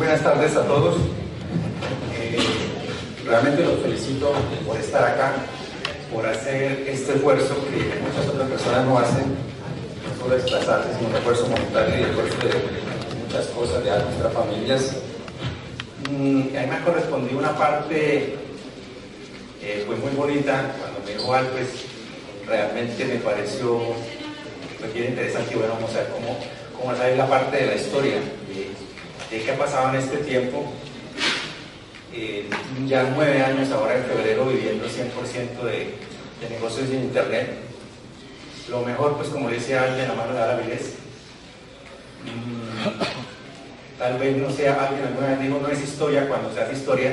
buenas tardes a todos. Eh, realmente los felicito por estar acá, por hacer este esfuerzo que muchas otras personas no hacen, no solo desplazarse, sino un esfuerzo monetario y esfuerzo de muchas cosas de nuestras familias. Mm, a mí me ha correspondido una parte eh, pues muy bonita, cuando me dijo algo, pues realmente me pareció bien interesante y bueno, vamos a ver cómo, cómo es la parte de la historia de, qué ha pasado en este tiempo. Ya nueve años ahora en febrero viviendo 100% de, de, negocios en internet. Lo mejor, pues como decía alguien, la mano de la mm, tal vez no sea alguien alguna vez dijo, no es historia, cuando se hace historia,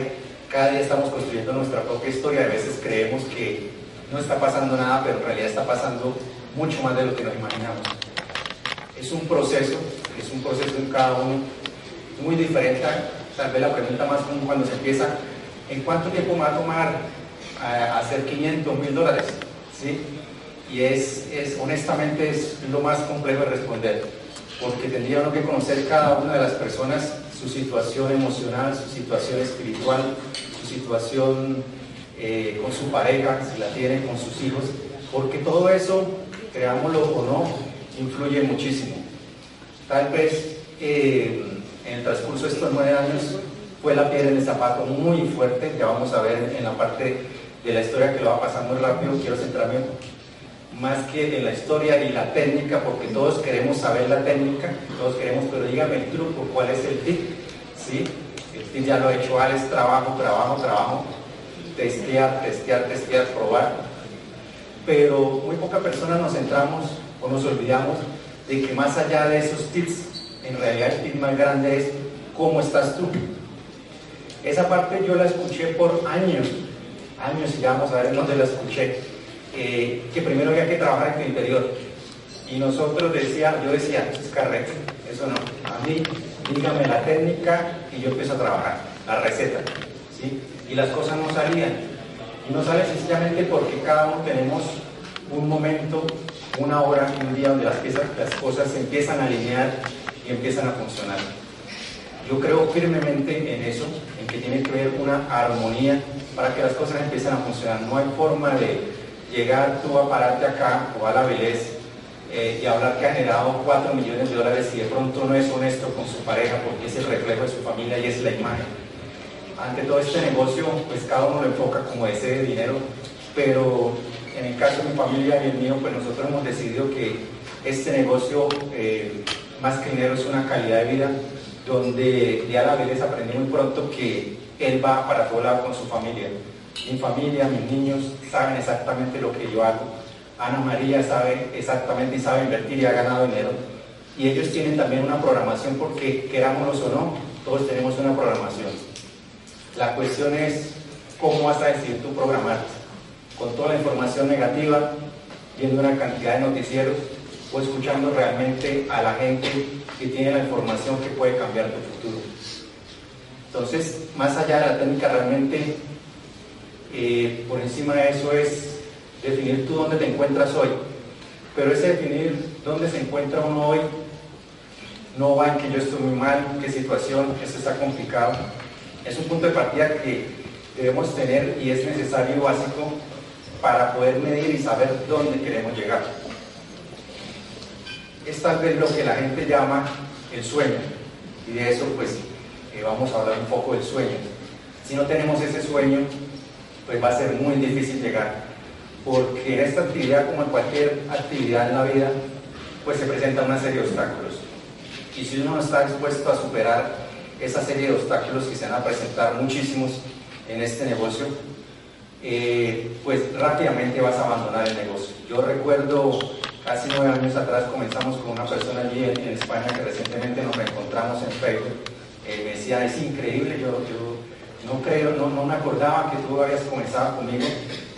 cada día estamos construyendo nuestra propia historia, a veces creemos que no está pasando nada, pero en realidad está pasando mucho más de lo que nos imaginamos. Es un proceso, es un proceso en cada uno muy diferente. Tal vez la pregunta más común cuando se empieza, ¿en cuánto tiempo va a tomar hacer 500 mil dólares? ¿Sí? Y es, es, honestamente, es lo más complejo de responder, porque tendría uno que conocer cada una de las personas, su situación emocional, su situación espiritual, su situación eh, con su pareja, si la tiene, con sus hijos, porque todo eso, creámoslo o no, influye muchísimo. Tal vez eh, en el transcurso de estos nueve años fue la piedra en el zapato muy fuerte, que vamos a ver en la parte de la historia que lo va a pasar muy rápido, quiero centrarme más que en la historia y la técnica, porque todos queremos saber la técnica, todos queremos, pero dígame el truco, ¿cuál es el tip? ¿Sí? El tip ya lo ha hecho Alex, trabajo, trabajo, trabajo, testear, testear, testear, probar. Pero muy pocas personas nos centramos o nos olvidamos de que más allá de esos tips, en realidad el tip más grande es cómo estás tú. Esa parte yo la escuché por años, años y ya vamos a ver en dónde la escuché, eh, que primero había que trabajar en tu interior. Y nosotros decía, yo decía, es correcto, eso no. A mí, dígame la técnica y yo empiezo a trabajar, la receta. ¿sí? y las cosas no salían. Y no sale sencillamente porque cada uno tenemos un momento, una hora, un día donde las, las cosas se empiezan a alinear y empiezan a funcionar. Yo creo firmemente en eso, en que tiene que haber una armonía para que las cosas empiecen a funcionar. No hay forma de llegar tú a pararte acá o a la Vélez eh, y hablar que ha generado 4 millones de dólares y de pronto no es honesto con su pareja porque es el reflejo de su familia y es la imagen ante todo este negocio, pues cada uno lo enfoca como ese dinero, pero en el caso de mi familia y el mío, pues nosotros hemos decidido que este negocio, eh, más que dinero, es una calidad de vida, donde ya la vez aprendí muy pronto que él va para todo lado con su familia. Mi familia, mis niños saben exactamente lo que yo hago. Ana María sabe exactamente y sabe invertir y ha ganado dinero. Y ellos tienen también una programación porque querámonos o no, todos tenemos una programación. La cuestión es cómo vas a decidir tu programarte. Con toda la información negativa, viendo una cantidad de noticieros o escuchando realmente a la gente que tiene la información que puede cambiar tu futuro. Entonces, más allá de la técnica, realmente eh, por encima de eso es definir tú dónde te encuentras hoy. Pero ese definir dónde se encuentra uno hoy no va en que yo estoy muy mal, qué situación, eso está complicado es un punto de partida que debemos tener y es necesario básico para poder medir y saber dónde queremos llegar. Es tal vez lo que la gente llama el sueño y de eso pues eh, vamos a hablar un poco del sueño. Si no tenemos ese sueño, pues va a ser muy difícil llegar, porque en esta actividad como en cualquier actividad en la vida, pues se presenta una serie de obstáculos. Y si uno no está dispuesto a superar esa serie de obstáculos que se van a presentar muchísimos en este negocio, eh, pues rápidamente vas a abandonar el negocio. Yo recuerdo casi nueve años atrás comenzamos con una persona allí en, España que recientemente nos reencontramos en Facebook. Eh, me decía, es increíble, yo, no creo, no, me acordaba que tú habías comenzado conmigo.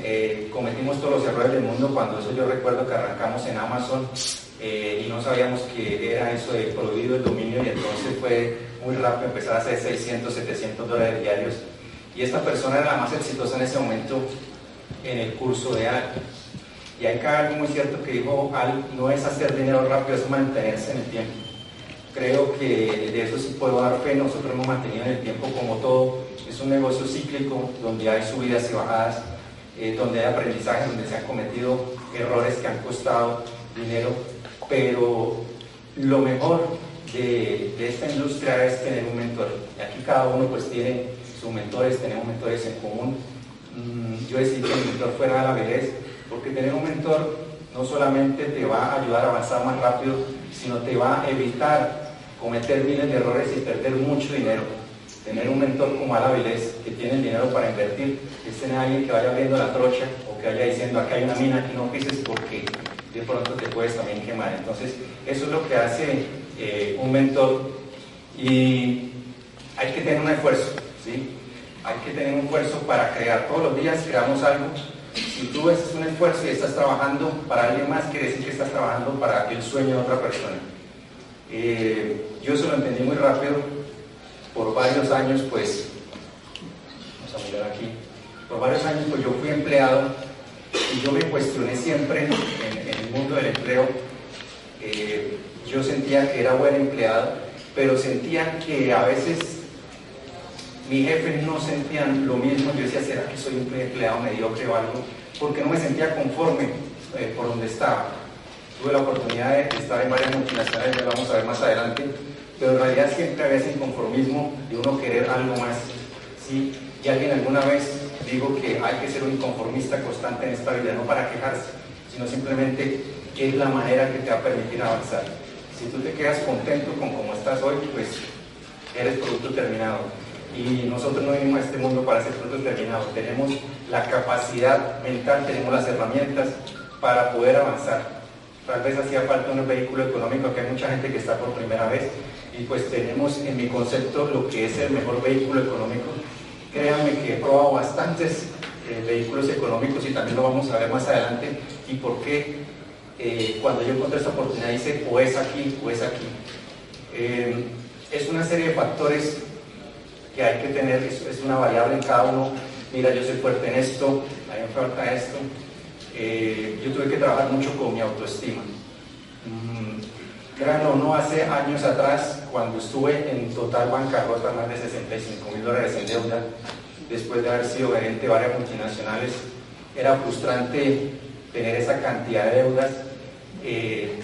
Eh, cometimos todos los errores del mundo cuando eso yo recuerdo que arrancamos en Amazon y no sabíamos que era eso de prohibido el dominio y entonces fue muy rápido, empezar a hacer 600, 700 dólares diarios. Y esta persona era la más exitosa en ese momento en el curso de Al. Y hay algo muy cierto que dijo Al, no es hacer dinero rápido, es mantenerse en el tiempo. creo que de eso sí puedo dar fe, nosotros hemos mantenido en el tiempo como todo, es un negocio cíclico donde hay subidas y bajadas, eh, donde hay aprendizaje, donde se han cometido errores que han costado dinero, pero lo mejor de, esta industria es tener un mentor. Y aquí cada uno pues tiene sus mentores, tenemos mentores en común. Mm, yo decidí que mi mentor fuera la vejez, porque tener un mentor no solamente te va a ayudar a avanzar más rápido, sino te va a evitar cometer miles de errores y perder mucho dinero. Tener un mentor como Ala que tiene el dinero para invertir, es tener alguien que vaya viendo la trocha o que vaya diciendo, acá hay una mina, aquí no pises porque de pronto te puedes también quemar. Entonces, eso es lo que hace eh, un mentor y hay que tener un esfuerzo, ¿sí? Hay que tener un esfuerzo para crear. Todos los días creamos algo. Si tú haces un esfuerzo y estás trabajando para alguien más, quiere decir que estás trabajando para el sueño de otra persona. Eh, yo eso lo entendí muy rápido. Por varios años, pues, vamos a mirar aquí, por varios años, pues yo fui empleado y yo me cuestioné siempre en, el mundo del empleo. Eh, yo sentía que era buen empleado, pero sentía que a veces mis jefes no sentían lo mismo. Yo decía, ¿será que soy un empleado mediocre o algo? Porque no me sentía conforme eh, por donde estaba. Tuve la oportunidad de estar en varias multinacionales, ya lo vamos a ver más adelante, pero en realidad siempre había ese inconformismo de uno querer algo más. ¿sí? Y alguien alguna vez digo que hay que ser un inconformista constante en esta vida, no para quejarse, sino simplemente que es la manera que te va a permitir avanzar. Si tú te quedas contento con cómo estás hoy, pues eres producto terminado. Y nosotros no venimos a este mundo para ser producto terminado. Tenemos la capacidad mental, tenemos las herramientas para poder avanzar. Tal vez hacía falta un vehículo económico, que hay mucha gente que está por primera vez, y pues tenemos en mi concepto lo que es el mejor vehículo económico, Créanme que he probado bastantes eh, vehículos económicos y también lo vamos a ver más adelante y por qué eh, cuando yo encontré esta oportunidad dice o es aquí o es aquí. Eh, es una serie de factores que hay que tener, es, es, una variable en cada uno. Mira, yo soy fuerte en esto, a mí me falta esto. yo tuve que trabajar mucho con mi autoestima. Mm, Créanlo, no hace años atrás, cuando estuve en total bancarrota, más de 65 mil dólares en deuda, después de haber sido gerente de varias multinacionales, era frustrante tener esa cantidad de deudas eh,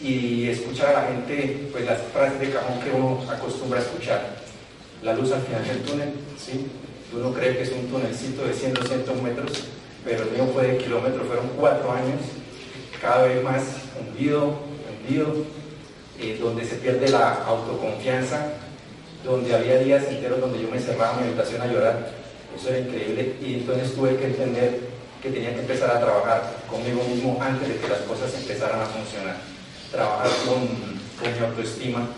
y escuchar a la gente pues las frases de cajón que uno acostumbra a escuchar. La luz al final del túnel, ¿sí? Uno cree que es un tunelcito de 100, 200 metros, pero el mío fue de kilómetros, fueron cuatro años, cada vez más hundido, hundido, eh, donde se pierde la autoconfianza, donde había días enteros donde yo me cerraba en mi habitación a llorar. Eso era increíble y entonces tuve que entender que tenía que empezar a trabajar conmigo mismo antes de que las cosas empezaran a funcionar. Trabajar con mi autoestima,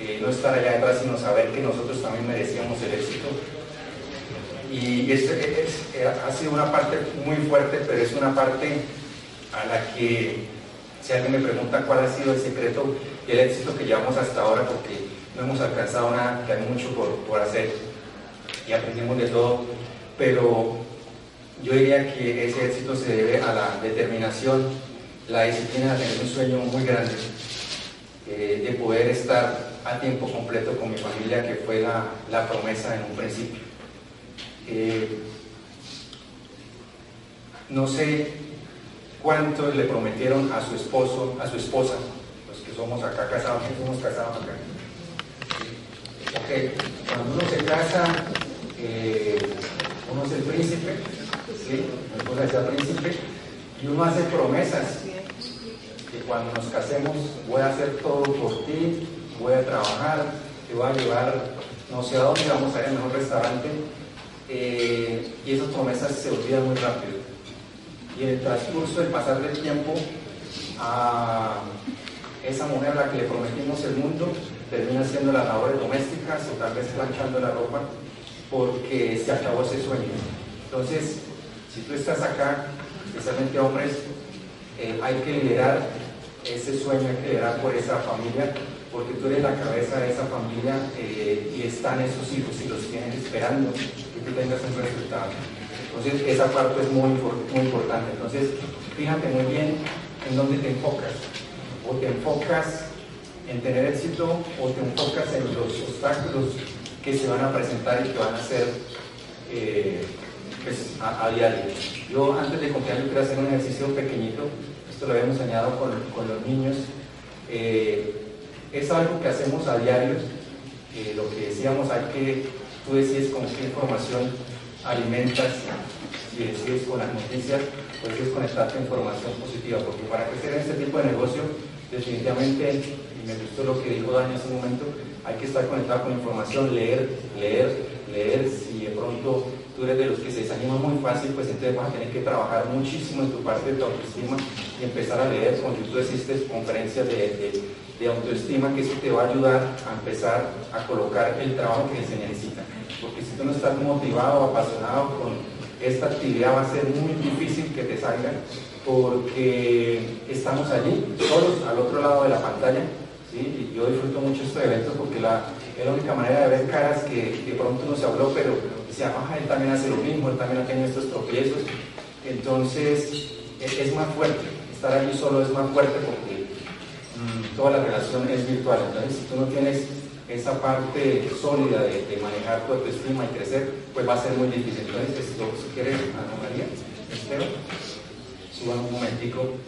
eh, no estar allá detrás, sino saber que nosotros también merecíamos el éxito. Y es, ha sido una parte muy fuerte, pero es una parte a la que si alguien me pregunta cuál ha sido el secreto y el éxito que llevamos hasta ahora, porque no hemos alcanzado nada, que hay mucho por, hacer y aprendimos de todo, pero yo diría que ese éxito se debe a la determinación, la disciplina de tener un sueño muy grande, eh, de poder estar a tiempo completo con mi familia, que fue la, promesa en un principio. Eh, no sé cuánto le prometieron a su esposo, a su esposa, los que somos acá casados, que somos casados acá. Ok, cuando uno se casa, eh, uno es el príncipe, ¿sí? mi esposa es el príncipe, y uno hace promesas que cuando nos casemos voy a hacer todo por ti, voy a trabajar, te voy a llevar no sé a dónde, vamos a ir al mejor restaurante, eh, y esas promesas se olvidan muy rápido y en el transcurso del pasar del tiempo a esa mujer a la que le prometimos el mundo termina haciendo las labores domésticas o tal vez planchando la ropa porque se acabó ese sueño. Entonces, si tú estás acá, especialmente hombres, eh, hay que liderar ese sueño, hay que liderar por esa familia, porque tú eres la cabeza de esa familia eh, y están esos hijos y los tienen esperando que tú tengas un resultado. Entonces, esa parte es muy, muy importante. Entonces, fíjate muy bien en dónde te enfocas. O te enfocas en tener éxito o te enfocas en los obstáculos que se van a presentar y que van a ser eh, pues, a, diario. Yo antes de confiar, yo quiero hacer un ejercicio pequeñito, esto lo habíamos añadido con, con los niños. Eh, es algo que hacemos a diario, lo que decíamos, hay que, tú decides con qué información alimentas, si decides con las noticias, pues es conectarte a información positiva, porque para crecer en este tipo de negocio, definitivamente, y me gustó lo que dijo Dani hace un momento, hay que estar conectado con información, leer, leer, leer, si de pronto tú eres de los que se desaniman muy fácil, pues entonces vas a tener que trabajar muchísimo en tu parte de tu autoestima y empezar a leer, cuando tú existes conferencias de, autoestima, que eso te va a ayudar a empezar a colocar el trabajo que se necesita. Porque si tú no estás motivado, apasionado con esta actividad, va a ser muy difícil que te salga, porque estamos allí, solos, al otro lado de la pantalla, ¿sí? y yo disfruto mucho estos eventos porque la, es la única manera de ver caras que de pronto no se habló, pero decía, ah, él también hace lo mismo, él también ha tenido estos tropiezos. Entonces, es, más fuerte. Estar allí solo es más fuerte porque toda la relación es virtual. Entonces, si tú no tienes esa parte sólida de, manejar tu autoestima y crecer, pues va a ser muy difícil. Entonces, si quieres, Ana María, Esteban, suban un momentico.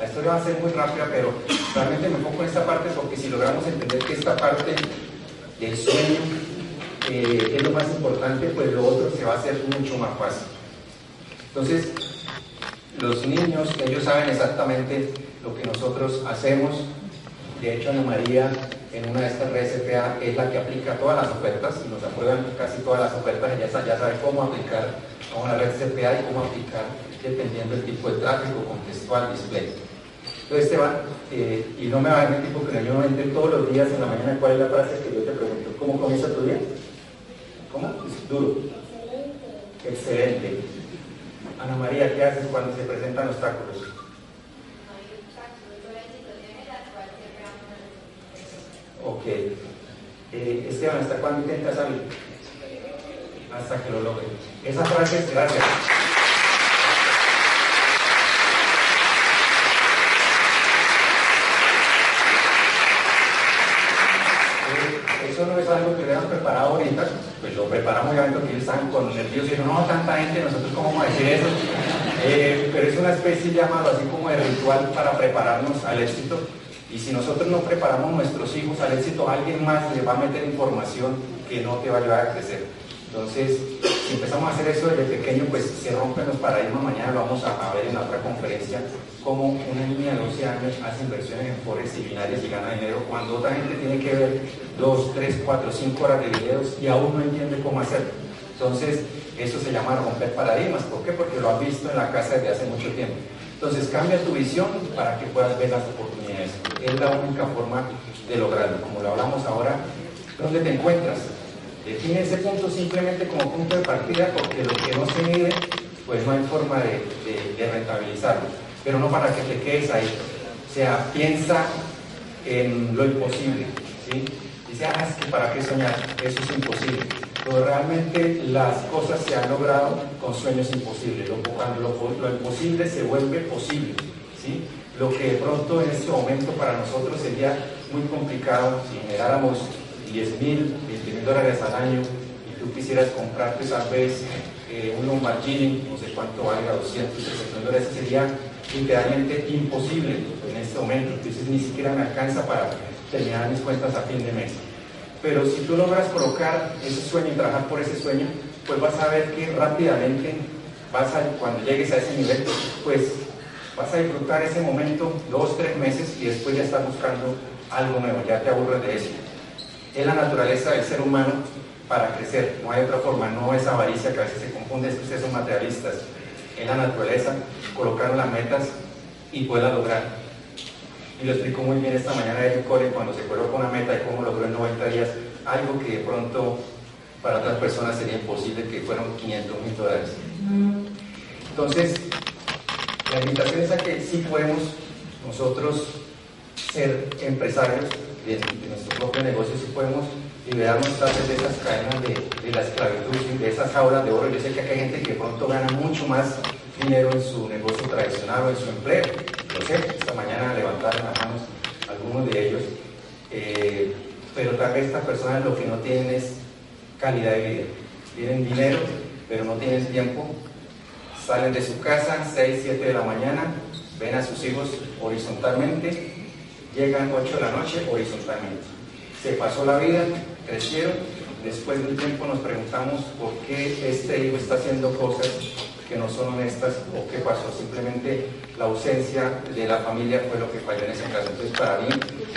La historia va a ser muy rápida, pero realmente me enfoco en esta parte porque si logramos entender que esta parte del sueño eh, es lo más importante, pues lo otro se va a hacer mucho más fácil. Entonces, los niños, ellos saben exactamente lo que nosotros hacemos. De hecho, Ana María, en una de estas redes CPA, es la que aplica todas las ofertas y nos aprueban casi todas las ofertas. Ella ya sabe cómo aplicar a una red CPA y cómo aplicar dependiendo del tipo de tráfico, contextual, display. Entonces, Esteban, eh, y no me va a dar tiempo, yo me todos los días en la mañana cuál es la frase que yo te pregunto. ¿Cómo comienza tu día? ¿Cómo? duro. Excelente. Ana María, ¿qué haces cuando se presentan obstáculos? Eh, Esteban, ¿hasta cuándo intentas salir? Hasta que lo logre. Esa frase es gracias. eso no es algo que hubieran preparado ahorita, pues lo preparamos ya porque ellos están con nervios y no, tanta gente, nosotros cómo vamos a decir eso. Eh, pero es una especie, llamado así como de ritual para prepararnos al éxito. Y si nosotros no preparamos nuestros hijos al éxito, alguien más les va a meter información que no te va a ayudar a crecer. Entonces, si empezamos a hacer eso desde pequeño, pues se rompen los paradigmas. Mañana lo vamos a, ver en la otra conferencia, cómo una niña de 12 años hace inversiones en forex y binarias y gana dinero, cuando otra gente tiene que ver 2, 3, 4, 5 horas de videos y aún no entiende cómo hacerlo. Entonces, eso se llama romper paradigmas. ¿Por qué? Porque lo has visto en la casa desde hace mucho tiempo. Entonces, cambia tu visión para que puedas ver las oportunidades. Es la única forma de lograrlo. Como lo hablamos ahora, ¿dónde te encuentras? Define ese punto simplemente como punto de partida porque lo que no se mide, pues no hay forma de, rentabilizarlo. Pero no para que te quedes ahí. O sea, piensa en lo imposible. ¿sí? Dice, ah, es que para qué soñar, eso es imposible. Pero realmente las cosas se han logrado con sueños imposibles. Lo, cuando lo, imposible se vuelve posible. ¿sí? Lo que de pronto en este momento para nosotros sería muy complicado si generáramos 10 mil, 20 mil dólares al año y tú quisieras comprarte tal vez eh, un Lamborghini, no sé cuánto valga, 200, 300 dólares, sería literalmente imposible en este momento. Entonces ni siquiera me alcanza para terminar mis cuentas a fin de mes. Pero si tú logras colocar ese sueño y trabajar por ese sueño, pues vas a ver que rápidamente vas a, cuando llegues a ese nivel, pues vas a disfrutar ese momento dos, tres meses y después ya estás buscando algo nuevo, ya te aburres de eso es la naturaleza del ser humano para crecer, no hay otra forma, no es avaricia que a veces se confunde, es que ustedes son materialistas, es la naturaleza, colocaron las metas y puedan lograr. Y lo explico muy bien esta mañana de Core cuando se colocó una meta y cómo logró en 90 días, algo que de pronto para otras personas sería imposible, que fueron 500 mil dólares. Entonces, la invitación es a que sí podemos nosotros ser empresarios de, nuestro propio negocio si podemos liberarnos de esas cadenas de, la esclavitud, de esas aulas de oro. Yo sé que hay gente que de pronto gana mucho más dinero en su negocio tradicional o en su empleo. Lo sé, esta mañana levantaron las manos algunos de ellos, eh, pero tal vez estas personas lo que no tienen es calidad de vida. Tienen dinero, pero no tienen tiempo. Salen de su casa 6, 7 de la mañana, ven a sus hijos horizontalmente, llegan 8 de la noche horizontalmente. Se pasó la vida, crecieron, después de un tiempo nos preguntamos por qué este hijo está haciendo cosas que no son honestas o qué pasó. Simplemente la ausencia de la familia fue lo que falló en ese caso. Entonces, para mí,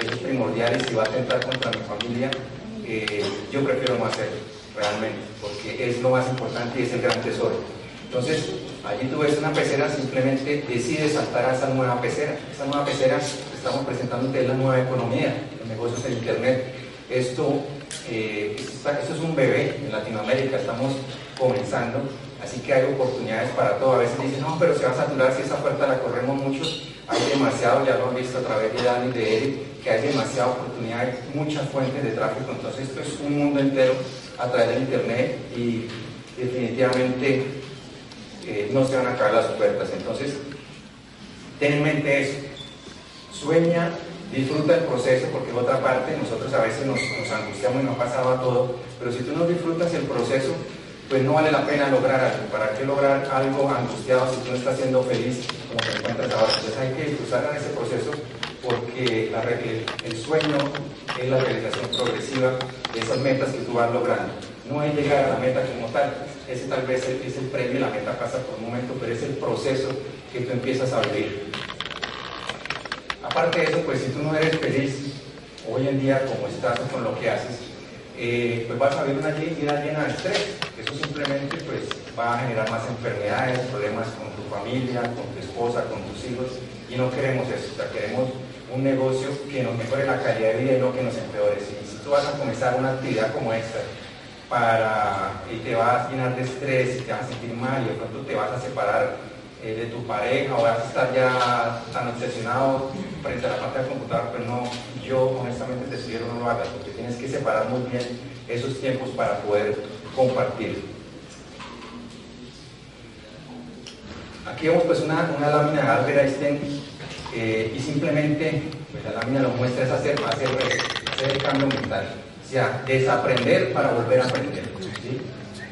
eso es primordial y si va a atentar contra mi familia, eh, yo prefiero no hacerlo, realmente, porque es lo más importante y es el gran tesoro. Entonces, allí tú ves una pecera, simplemente decide saltar a esa nueva pecera. Esa nueva pecera que estamos presentando es la nueva economía, los negocios en Internet. Esto, eh, esto es un bebé en Latinoamérica, estamos comenzando Así que hay oportunidades para todo. A veces dicen, no, pero se va a saturar si esa puerta la corremos mucho. Hay demasiado, ya lo han visto a través de Dani de Eric, que hay demasiada oportunidad, hay muchas fuentes de tráfico. Entonces, esto es un mundo entero a través del Internet y definitivamente eh, no se van a acabar las ofertas. Entonces, ten en mente eso. Sueña, disfruta el proceso, porque en otra parte nosotros a veces nos, nos angustiamos y no pasaba todo, pero si tú no disfrutas el proceso, pues no vale la pena lograr algo. ¿Para qué lograr algo angustiado si tú no estás siendo feliz como te encuentras ahora? Entonces hay que disfrutar ese proceso porque el sueño es la realización progresiva de esas metas que tú vas logrando. No es llegar a la meta como tal, ese tal vez es el premio, la meta pasa por un momento, pero es el proceso que tú empiezas a vivir. Aparte de eso, pues si tú no eres feliz hoy en día como estás o con lo que haces, eh, pues vas a vivir una vida llena de estrés. Eso simplemente pues, va a generar más enfermedades, problemas con tu familia, con tu esposa, con tus hijos, y no queremos eso. O sea, queremos un negocio que nos mejore la calidad de vida y no que nos empeore. Si, si tú vas a comenzar una actividad como esta para, y te vas a llenar de estrés y te vas a sentir mal y de pronto te vas a separar eh, de tu pareja o vas a estar ya tan obsesionado frente a la parte del computador, pues no, yo honestamente te sugiero no lo hagas, porque tienes que separar muy bien esos tiempos para poder compartir. Aquí vemos pues una, lámina de Albert Einstein eh, y simplemente pues, la lámina lo muestra es hacer, hacer, hacer el cambio mental, sea, desaprender para volver a aprender.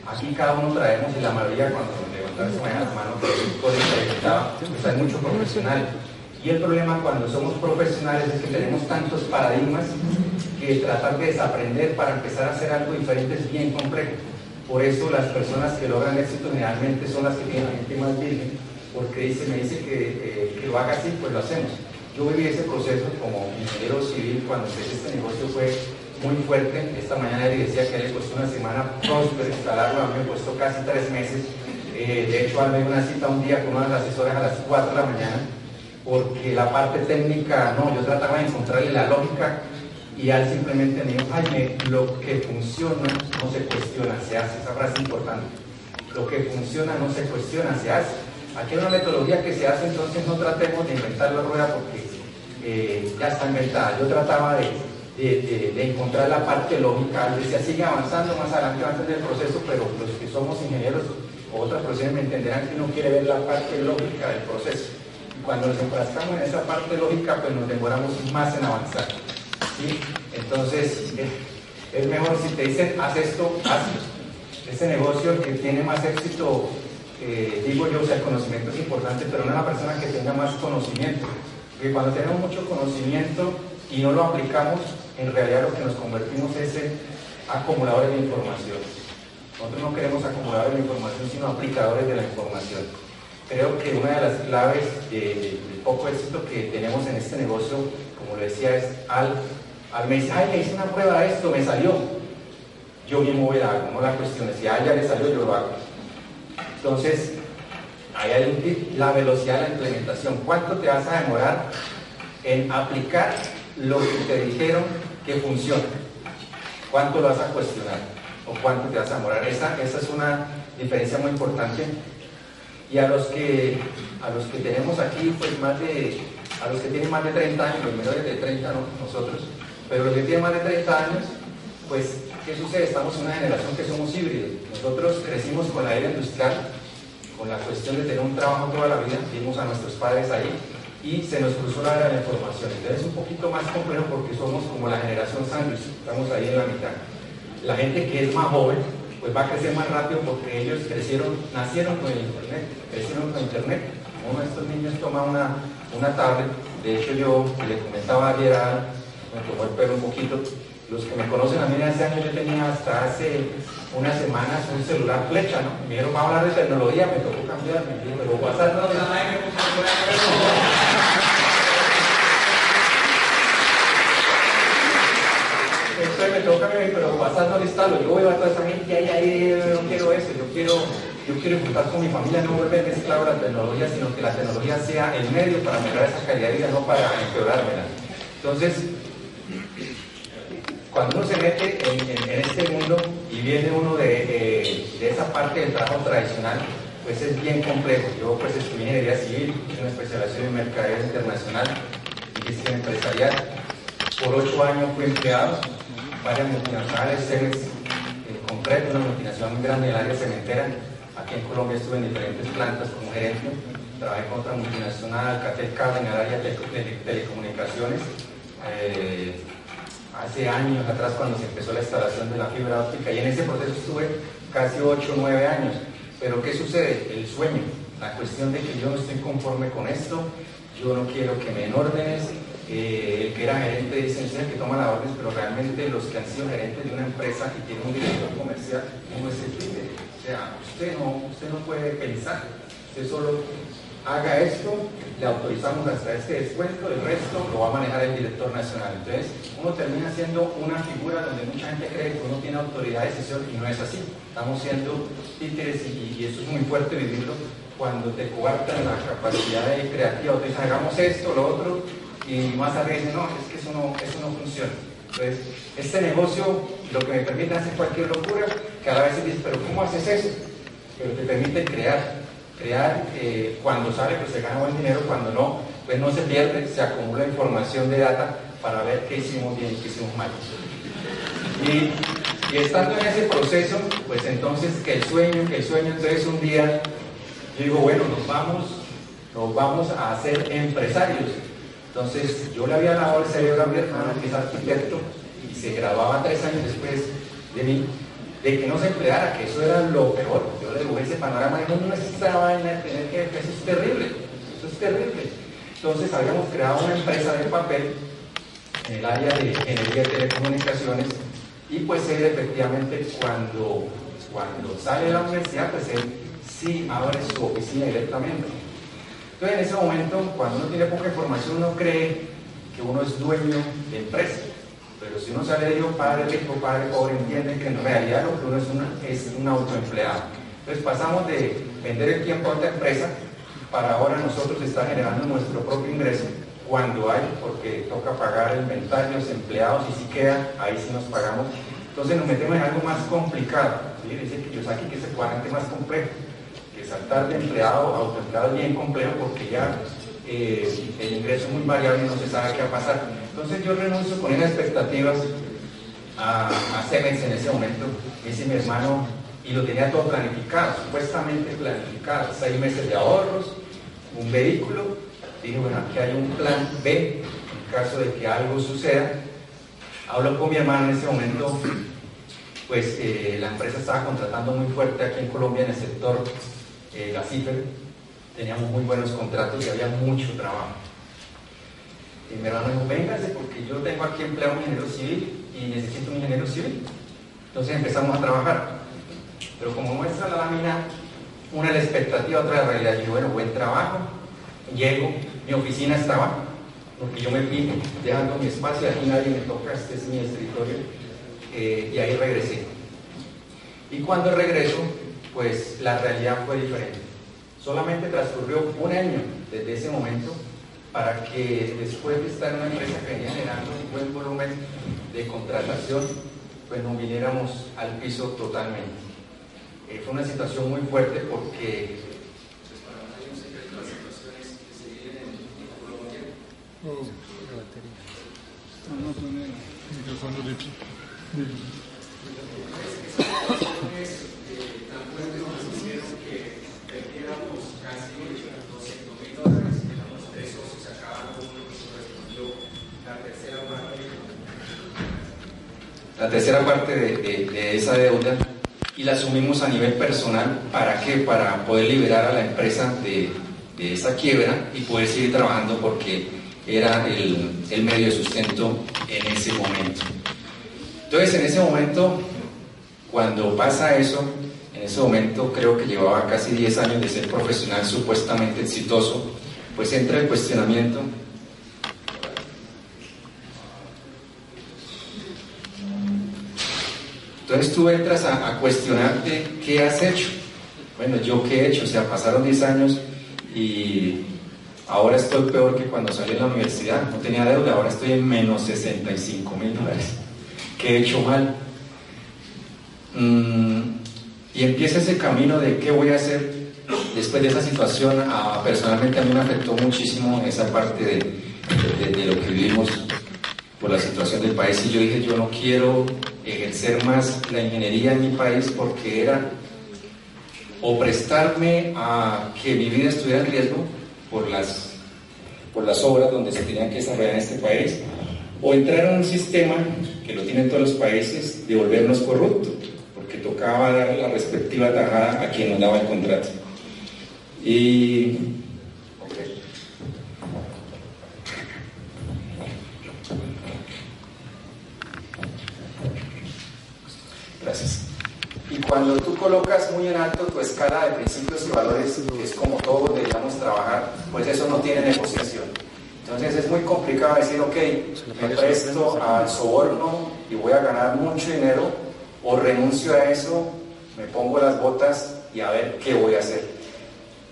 Aquí cada uno traemos y la mayoría cuando levantamos las manos, pues hay mucho profesional y el problema cuando somos profesionales es que tenemos tantos paradigmas que tratar de desaprender para empezar a hacer algo diferente es bien complejo. Por eso las personas que logran éxito generalmente son las que tienen la mente más virgen, porque dice, me dice que, que, lo haga así, pues lo hacemos. Yo viví ese proceso como ingeniero civil cuando empecé este negocio fue muy fuerte. Esta mañana él decía que le costó una semana próspera instalarlo, a mí me costó casi tres meses. Eh, de hecho, al una cita un día con una de las asesoras a las 4 de la mañana porque la parte técnica, no, yo trataba de encontrarle la lógica y él simplemente me dijo, Jaime, lo que funciona no se cuestiona, se hace. Esa frase es importante. Lo que funciona no se cuestiona, se hace. Aquí hay una metodología que se hace, entonces no tratemos de inventar la rueda porque eh, ya está inventada. Yo trataba de, encontrar la parte lógica. Decía, sigue avanzando, más adelante va a tener el proceso, pero los que somos ingenieros o otras profesiones me entenderán que uno quiere ver la parte lógica del proceso cuando nos enfrascamos en esa parte lógica, pues nos demoramos más en avanzar. Entonces, eh, es mejor si te dicen, haz esto, hazlo. Este negocio que tiene más éxito, eh, digo yo, o sea, el conocimiento es importante, pero no una persona que tenga más conocimiento. Porque cuando tenemos mucho conocimiento y no lo aplicamos, en realidad lo que nos convertimos es en acumuladores de información. Nosotros no queremos acumuladores de información, sino aplicadores de la información creo que una de las claves del poco éxito que tenemos en este negocio, como lo decía, es al, al me dice, ay, me hice una prueba de esto, me salió. Yo mismo la hago, no la cuestión, si a ella le salió, yo lo hago. Entonces, ahí hay un tip, la velocidad de la implementación. ¿Cuánto te vas a demorar en aplicar lo que te dijeron que funciona? ¿Cuánto lo vas a cuestionar? ¿O cuánto te vas a demorar? Esa, esa es una diferencia muy importante y a los que, a los que tenemos aquí, pues más de, a los que tienen más de 30 años, los menores de 30, ¿no? nosotros, pero los que tienen más de 30 años, pues, ¿qué sucede? Estamos en una generación que somos híbridos. Nosotros crecimos con la era industrial, con la cuestión de tener un trabajo toda la vida, vimos a nuestros padres ahí, y se nos cruzó la la información. Entonces es un poquito más complejo porque somos como la generación sándwich, estamos ahí en la mitad. La gente que es más joven, pues va a crecer más rápido porque ellos crecieron, nacieron con el internet, crecieron con internet. Uno de estos niños toma una, una tablet, de hecho yo le comentaba ayer a me tomó el pelo un poquito, los que me conocen a mí hace años yo tenía hasta hace unas semanas un celular flecha, ¿no? Me dijeron, vamos hablar de tecnología, me tocó cambiar, me dijeron, pero WhatsApp no, Entonces me tocó cambiar, pero WhatsApp no lo instalo, yo veo a toda esa gente ahí, no quiero eso, yo quiero, yo quiero disfrutar con mi familia, no volverme esclavo de la tecnología, sino que la tecnología sea el medio para mejorar esa calidad de vida, no para empeorármela. Entonces, cuando uno se mete en, este mundo y viene uno de, esa parte del trabajo tradicional, pues es bien complejo. Yo pues estudié ingeniería civil, hice una especialización en mercadeo internacional y gestión empresarial. Por ocho años fui empleado, varias multinacionales, Cemex en concreto, una multinacional muy grande en el área cementera. Aquí en Colombia estuve en diferentes plantas como gerente. Trabajé con otra multinacional, Cable, en el área de telecomunicaciones. Eh, hace años atrás cuando se empezó la instalación de la fibra óptica y en ese proceso estuve casi 8 o 9 años. Pero ¿qué sucede? El sueño, la cuestión de que yo no estoy conforme con esto, yo no quiero que me den órdenes, eh, el que era gerente dice que toma las órdenes, pero realmente los que han sido gerentes de una empresa y tienen un director comercial, uno es el líder. O sea, usted no, usted no puede pensar, usted solo haga esto, le autorizamos hasta este descuento, el resto lo va a manejar el director nacional. Entonces, uno termina siendo una figura donde mucha gente cree que uno tiene autoridad de decisión y no es así. Estamos siendo títeres y, eso es muy fuerte vivirlo cuando te coartan la capacidad de creativa, dicen hagamos esto, lo otro, y más a veces no, es que eso no, eso no funciona. Entonces, este negocio lo que me permite hacer cualquier locura, cada vez dices, pero ¿cómo haces eso? Pero te permite crear crear, eh, cuando sale pues se gana buen dinero, cuando no, pues no se pierde, se acumula información de data para ver qué hicimos bien qué hicimos mal. Y, estando en ese proceso, pues entonces que el sueño, que el sueño, entonces un día yo digo, bueno, nos vamos, nos vamos a hacer empresarios. Entonces yo le había lavado el cerebro a mi hermano, que es arquitecto, y se grababa tres años después de mí, de que no se empleara, que eso era lo peor. Yo le dibujé ese panorama y no necesitaba vaina tener que, eso es terrible, eso es terrible. Entonces habíamos creado una empresa de papel en el área de ingeniería de telecomunicaciones y pues él efectivamente cuando, cuando sale de la universidad pues él sí abre su oficina directamente. Entonces en ese momento cuando uno tiene poca información uno cree que uno es dueño de empresa pero si uno sale de Dios, padre rico, padre pobre, entiende que en realidad lo que uno es, es un autoempleado. Entonces pasamos de vender el tiempo a otra empresa para ahora nosotros estar generando nuestro propio ingreso cuando hay, porque toca pagar inventarios, empleados y si queda, ahí sí nos pagamos. Entonces nos metemos en algo más complicado. ¿sí? Dice que yo saqué que ese cuadrante más complejo, que saltar de empleado a autoempleado es bien complejo porque ya el ingreso es muy variable y no se sabe qué va a pasar. Entonces yo renuncio con esas expectativas a, a en ese momento, dice mi hermano, y lo tenía todo planificado, supuestamente planificado, seis meses de ahorros, un vehículo, dije, bueno, aquí hay un plan B en caso de que algo suceda. Hablo con mi hermano en ese momento, pues eh, la empresa estaba contratando muy fuerte aquí en Colombia en el sector eh, teníamos muy buenos contratos y había mucho trabajo. Y mi hermano dijo, véngase porque yo tengo aquí empleado un ingeniero civil y necesito un ingeniero civil. Entonces empezamos a trabajar. Pero como muestra la lámina, una la expectativa, otra la realidad. Yo, bueno, buen trabajo. Llego, mi oficina estaba, porque yo me fui dejando mi espacio, aquí nadie me toca, este es mi escritorio. Eh, y ahí regresé. Y cuando regreso, pues la realidad fue diferente. Solamente transcurrió un año desde ese momento para que después de estar en una empresa que venía generando un buen volumen de contratación, pues nos viniéramos al piso totalmente. Eh, fue una situación muy fuerte porque pues para nadie se creen las situaciones que se viven en, Colombia. Oh, no, no, no, no, casi 200 mil dólares, éramos tres socios la tercera parte de, esa deuda y la asumimos a nivel personal. ¿Para qué? Para poder liberar a la empresa de, esa quiebra y poder seguir trabajando porque era el, medio de sustento en ese momento. Entonces, en ese momento, cuando pasa eso, en ese momento creo que llevaba casi 10 años de ser profesional supuestamente exitoso, pues entra el cuestionamiento. Entonces tú entras a, cuestionarte qué has hecho. Bueno, yo qué he hecho, o sea, pasaron 10 años y ahora estoy peor que cuando salí de la universidad. No tenía deuda, ahora estoy en menos 65 mil dólares. ¿Qué he hecho mal? Mm, y empieza ese camino de qué voy a hacer después de esa situación. personalmente a mí me afectó muchísimo esa parte de, lo que vivimos por la situación del país y yo dije yo no quiero ejercer más la ingeniería en mi país porque era o prestarme a que mi vida estuviera en riesgo por las, por las obras donde se tenían que desarrollar en este país o entrar en un sistema que lo tienen todos los países de volvernos corruptos tocaba dar la respectiva tajada a quien nos daba el contrato. Y Cuando tú colocas muy en alto tu escala de principios y valores, que es como todos deberíamos trabajar, pues eso no tiene negociación. Entonces es muy complicado decir, ok, me presto al soborno y voy a ganar mucho dinero, o renuncio a eso, me pongo las botas y a ver qué voy a hacer.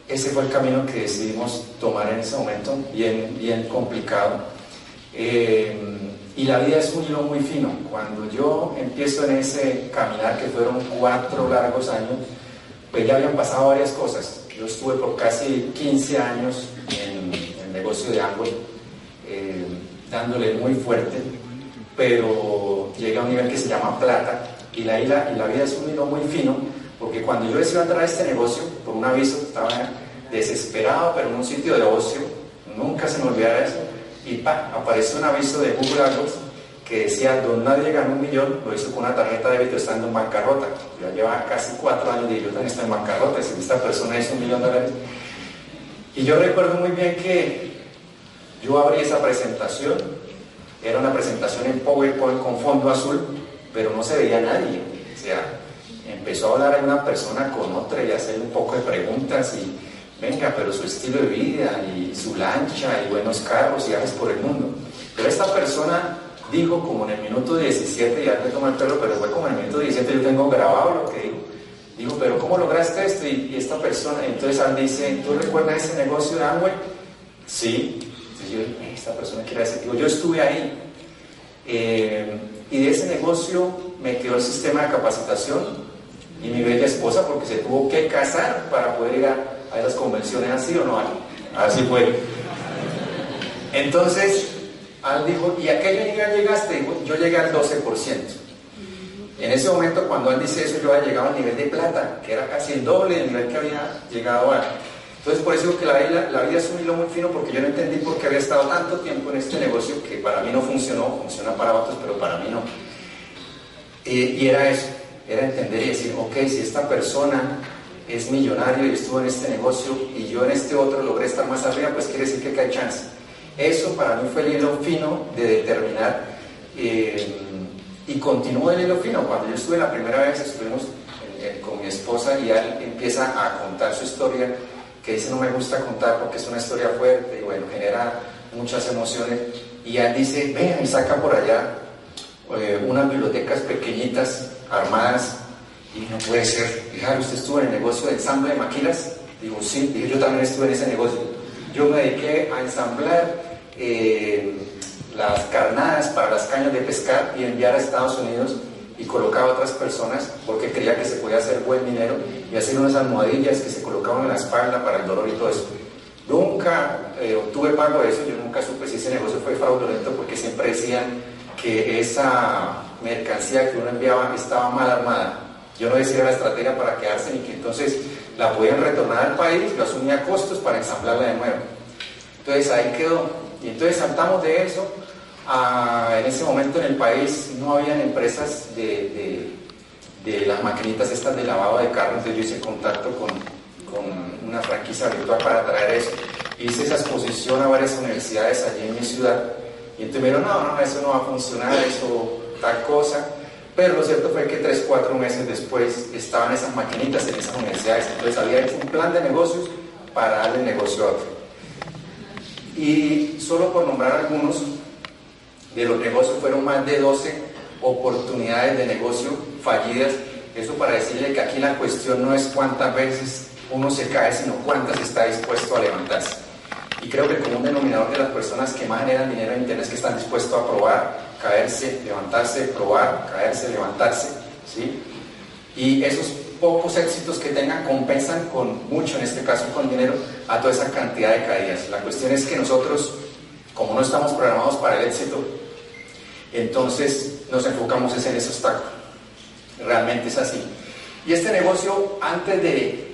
Ese fue el camino que decidimos tomar en ese momento, bien, bien complicado. Eh, y la vida es un hilo muy fino. Cuando yo empiezo en ese caminar, que fueron cuatro largos años, pues ya habían pasado varias cosas. Yo estuve por casi 15 años en el negocio de Amway, eh, dándole muy fuerte, pero llegué a un nivel que se llama plata, y la, y la, vida es un hilo muy fino, porque cuando yo decidí entrar a este negocio, por un aviso, estaba desesperado, pero en un sitio de ocio, nunca se me olvidará eso, y pa, apareció un aviso de Google AdWords que decía, don nadie ganó un millón, lo hizo con una tarjeta de débito estando en bancarrota. Ya lleva casi cuatro años y yo también estoy en bancarrota, y esta persona hizo un millón de dólares. Y yo recuerdo muy bien que yo abrí esa presentación, era una presentación en PowerPoint con fondo azul, pero no se veía nadie. O sea, empezó a hablar a una persona con otra y hacer un poco de preguntas y, venga, pero su estilo de vida y su lancha y buenos carros y viajes por el mundo. Pero esta persona dijo como en el minuto 17, ya me tomé el pelo, pero fue como en el minuto 17, yo tengo grabado lo que dijo. Digo, pero ¿cómo lograste esto? Y, esta persona, entonces él dice, ¿tú recuerdas ese negocio de Amway? Sí. Entonces yo, esta persona quiere decir, digo, yo estuve ahí. Eh, y de ese negocio me quedó el sistema de capacitación y mi bella esposa porque se tuvo que casar para poder ir a, esas convenciones así o no. Así fue. Entonces, Al dijo, ¿y a qué nivel llegaste? Yo llegué al 12%. En ese momento, cuando Al dice eso, yo había llegado al nivel de plata, que era casi el doble del nivel que había llegado a. Entonces, por eso que la la vida es un hilo muy fino, porque yo no entendí por qué había estado tanto tiempo en este negocio que para mí no funcionó, funciona para otros, pero para mí no. y era eso, era entender y decir, ok, si esta persona es millonario y estuvo en este negocio y yo en este otro logré estar más arriba, pues quiere decir que hay chance. Eso para mí fue el hilo fino de determinar eh, y continúa el hilo fino. Cuando yo estuve la primera vez, estuvimos eh, con mi esposa y él empieza a contar su historia que dice no me gusta contar porque es una historia fuerte y bueno, genera muchas emociones. Y él dice, ven y saca por allá eh, unas bibliotecas pequeñitas, armadas, y no puede ser. Fijar, usted estuvo en el negocio de ensamble de maquilas. Digo, sí, dije, yo también estuve en ese negocio. Yo me dediqué a ensamblar eh, las carnadas para las cañas de pescar y enviar a Estados Unidos y colocaba a otras personas porque creía que se podía hacer buen dinero y hacer unas almohadillas que se colocaban en la espalda para el dolor y todo eso. Nunca eh, obtuve pago de eso, yo nunca supe si ese negocio fue fraudulento porque siempre decían que esa mercancía que uno enviaba estaba mal armada. Yo no decía la estrategia para quedarse ni que entonces la podían retornar al país, yo asumía costos para ensamblarla de nuevo. Entonces ahí quedó. Y entonces saltamos de eso en ese momento en el país no habían empresas de, las maquinitas estas de lavado de carros, entonces yo hice contacto con, con una franquicia virtual para traer eso. Hice esa exposición a varias universidades allí en mi ciudad y entonces me dijeron, no, no, eso no va a funcionar, eso tal cosa. Pero lo cierto fue que tres, cuatro meses después estaban esas maquinitas en esas universidades. Entonces había hecho un plan de negocios para darle negocio a otro. Y solo por nombrar algunos de los negocios, fueron más de 12 oportunidades de negocio fallidas. Eso para decirle que aquí la cuestión no es cuántas veces uno se cae, sino cuántas está dispuesto a levantarse. Y creo que el común denominador de las personas que más generan dinero en Internet es que están dispuestos a probar, caerse, levantarse, probar, caerse, levantarse. ¿sí? Y esos pocos éxitos que tengan compensan con mucho, en este caso con dinero, a toda esa cantidad de caídas. La cuestión es que nosotros, como no estamos programados para el éxito, entonces nos enfocamos en ese obstáculo. Realmente es así. Y este negocio, antes de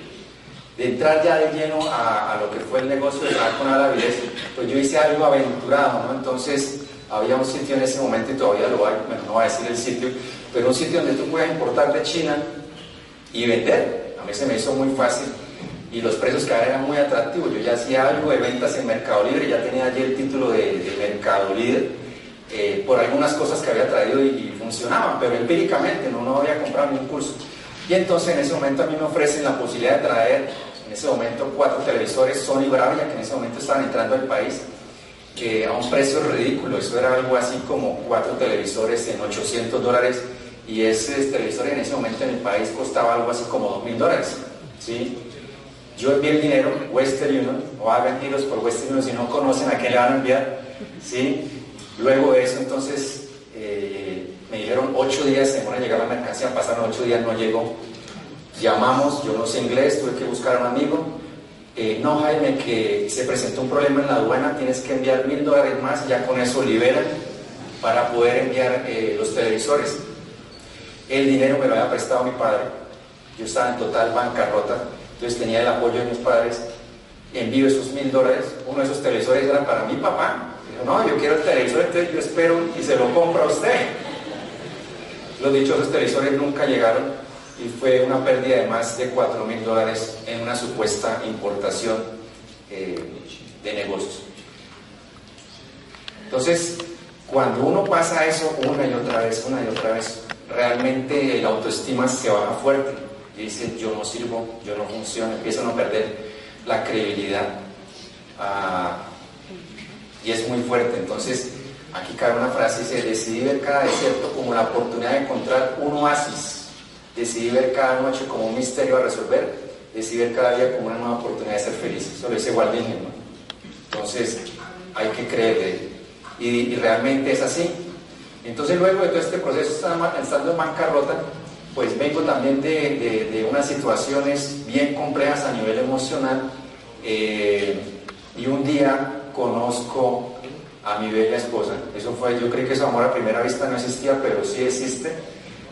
de entrar ya de lleno a, lo que fue el negocio de dar con Alavides, pues yo hice algo aventurado, ¿no? Entonces había un sitio en ese momento y todavía lo hay, bueno, no voy a decir el sitio, pero un sitio donde tú puedes importar de China y vender. A mí se me hizo muy fácil y los precios que eran muy atractivos. Yo ya hacía algo de ventas en Mercado Libre, ya tenía allí el título de, Mercado Líder eh, por algunas cosas que había traído y, funcionaban, pero empíricamente no, no había comprado ningún curso. Y entonces en ese momento a mí me ofrecen la posibilidad de traer, en ese momento, cuatro televisores Sony Bravia, que en ese momento estaban entrando al país, que a un precio ridículo, eso era algo así como cuatro televisores en 800 dólares, y ese televisor en ese momento en el país costaba algo así como 2 mil dólares. ¿sí? Yo envié el dinero, Western Union, o hagan giros por Western Union si no conocen a quién le van a enviar. ¿sí? Luego de eso, entonces, eh, me dijeron ocho días se a llegar la mercancía, pasaron ocho días, no llegó. Llamamos, yo no sé inglés, tuve que buscar a un amigo. Eh, no, Jaime, que se presentó un problema en la aduana, tienes que enviar mil dólares más, ya con eso liberan para poder enviar eh, los televisores. El dinero me lo había prestado mi padre, yo estaba en total bancarrota, entonces tenía el apoyo de mis padres. Envío esos mil dólares, uno de esos televisores era para mi papá. Dijo, no, yo quiero el televisor, entonces yo espero y se lo compro a usted. Los dichosos televisores nunca llegaron y fue una pérdida de más de 4 mil dólares en una supuesta importación eh, de negocios. Entonces, cuando uno pasa eso una y otra vez, una y otra vez, realmente la autoestima se baja fuerte y dice yo no sirvo, yo no funciono, empiezan a perder la credibilidad ah, y es muy fuerte. Entonces, Aquí cabe una frase, dice, decidí ver cada desierto como la oportunidad de encontrar un oasis. Decidí ver cada noche como un misterio a resolver. Decidí ver cada día como una nueva oportunidad de ser feliz. Eso lo dice ¿no? Entonces, hay que creer y, realmente es así. Entonces, luego de todo este proceso, estando en bancarrota, pues vengo también de, de, unas situaciones bien complejas a nivel emocional. Eh, y un día conozco a mi bella esposa. Eso fue, yo creo que ese amor a primera vista no existía, pero sí existe.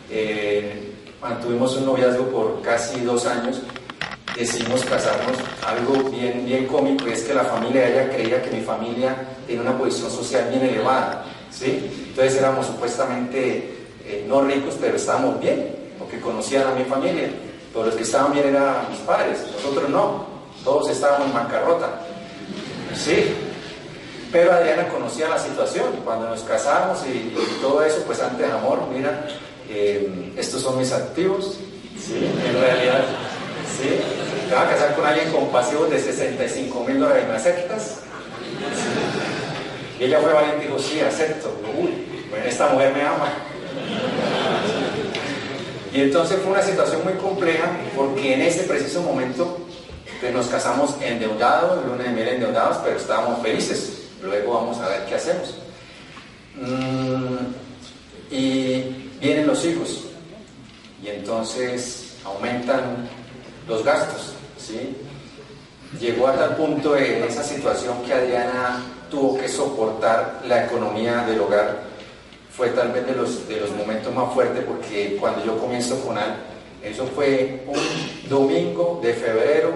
Eh, mantuvimos un noviazgo por casi dos años, decidimos casarnos. Algo bien, bien cómico es que la familia de ella creía que mi familia tiene una posición social bien elevada. ¿sí? Entonces éramos supuestamente eh, no ricos, pero estábamos bien, porque conocían a mi familia. Pero los que estaban bien eran mis padres, nosotros no, todos estábamos en bancarrota. Sí, pero Adriana conocía la situación. Cuando nos casamos y, todo eso, pues antes de amor, mira, eh, estos son mis activos. En realidad, sí. Te vas a casar con alguien con pasivos de 65 mil dólares, ¿me aceptas? Y ella fue valiente y dijo, sí, acepto. Uy, bueno, esta mujer me ama. Y entonces fue una situación muy compleja porque en ese preciso momento pues, nos casamos endeudados, luna de miel endeudados, pero estábamos felices. Luego vamos a ver qué hacemos. Mm, y vienen los hijos y entonces aumentan los gastos. ¿sí? Llegó a tal punto en esa situación que Adriana tuvo que soportar la economía del hogar. Fue tal vez de los, de los momentos más fuertes porque cuando yo comienzo con él, eso fue un domingo de febrero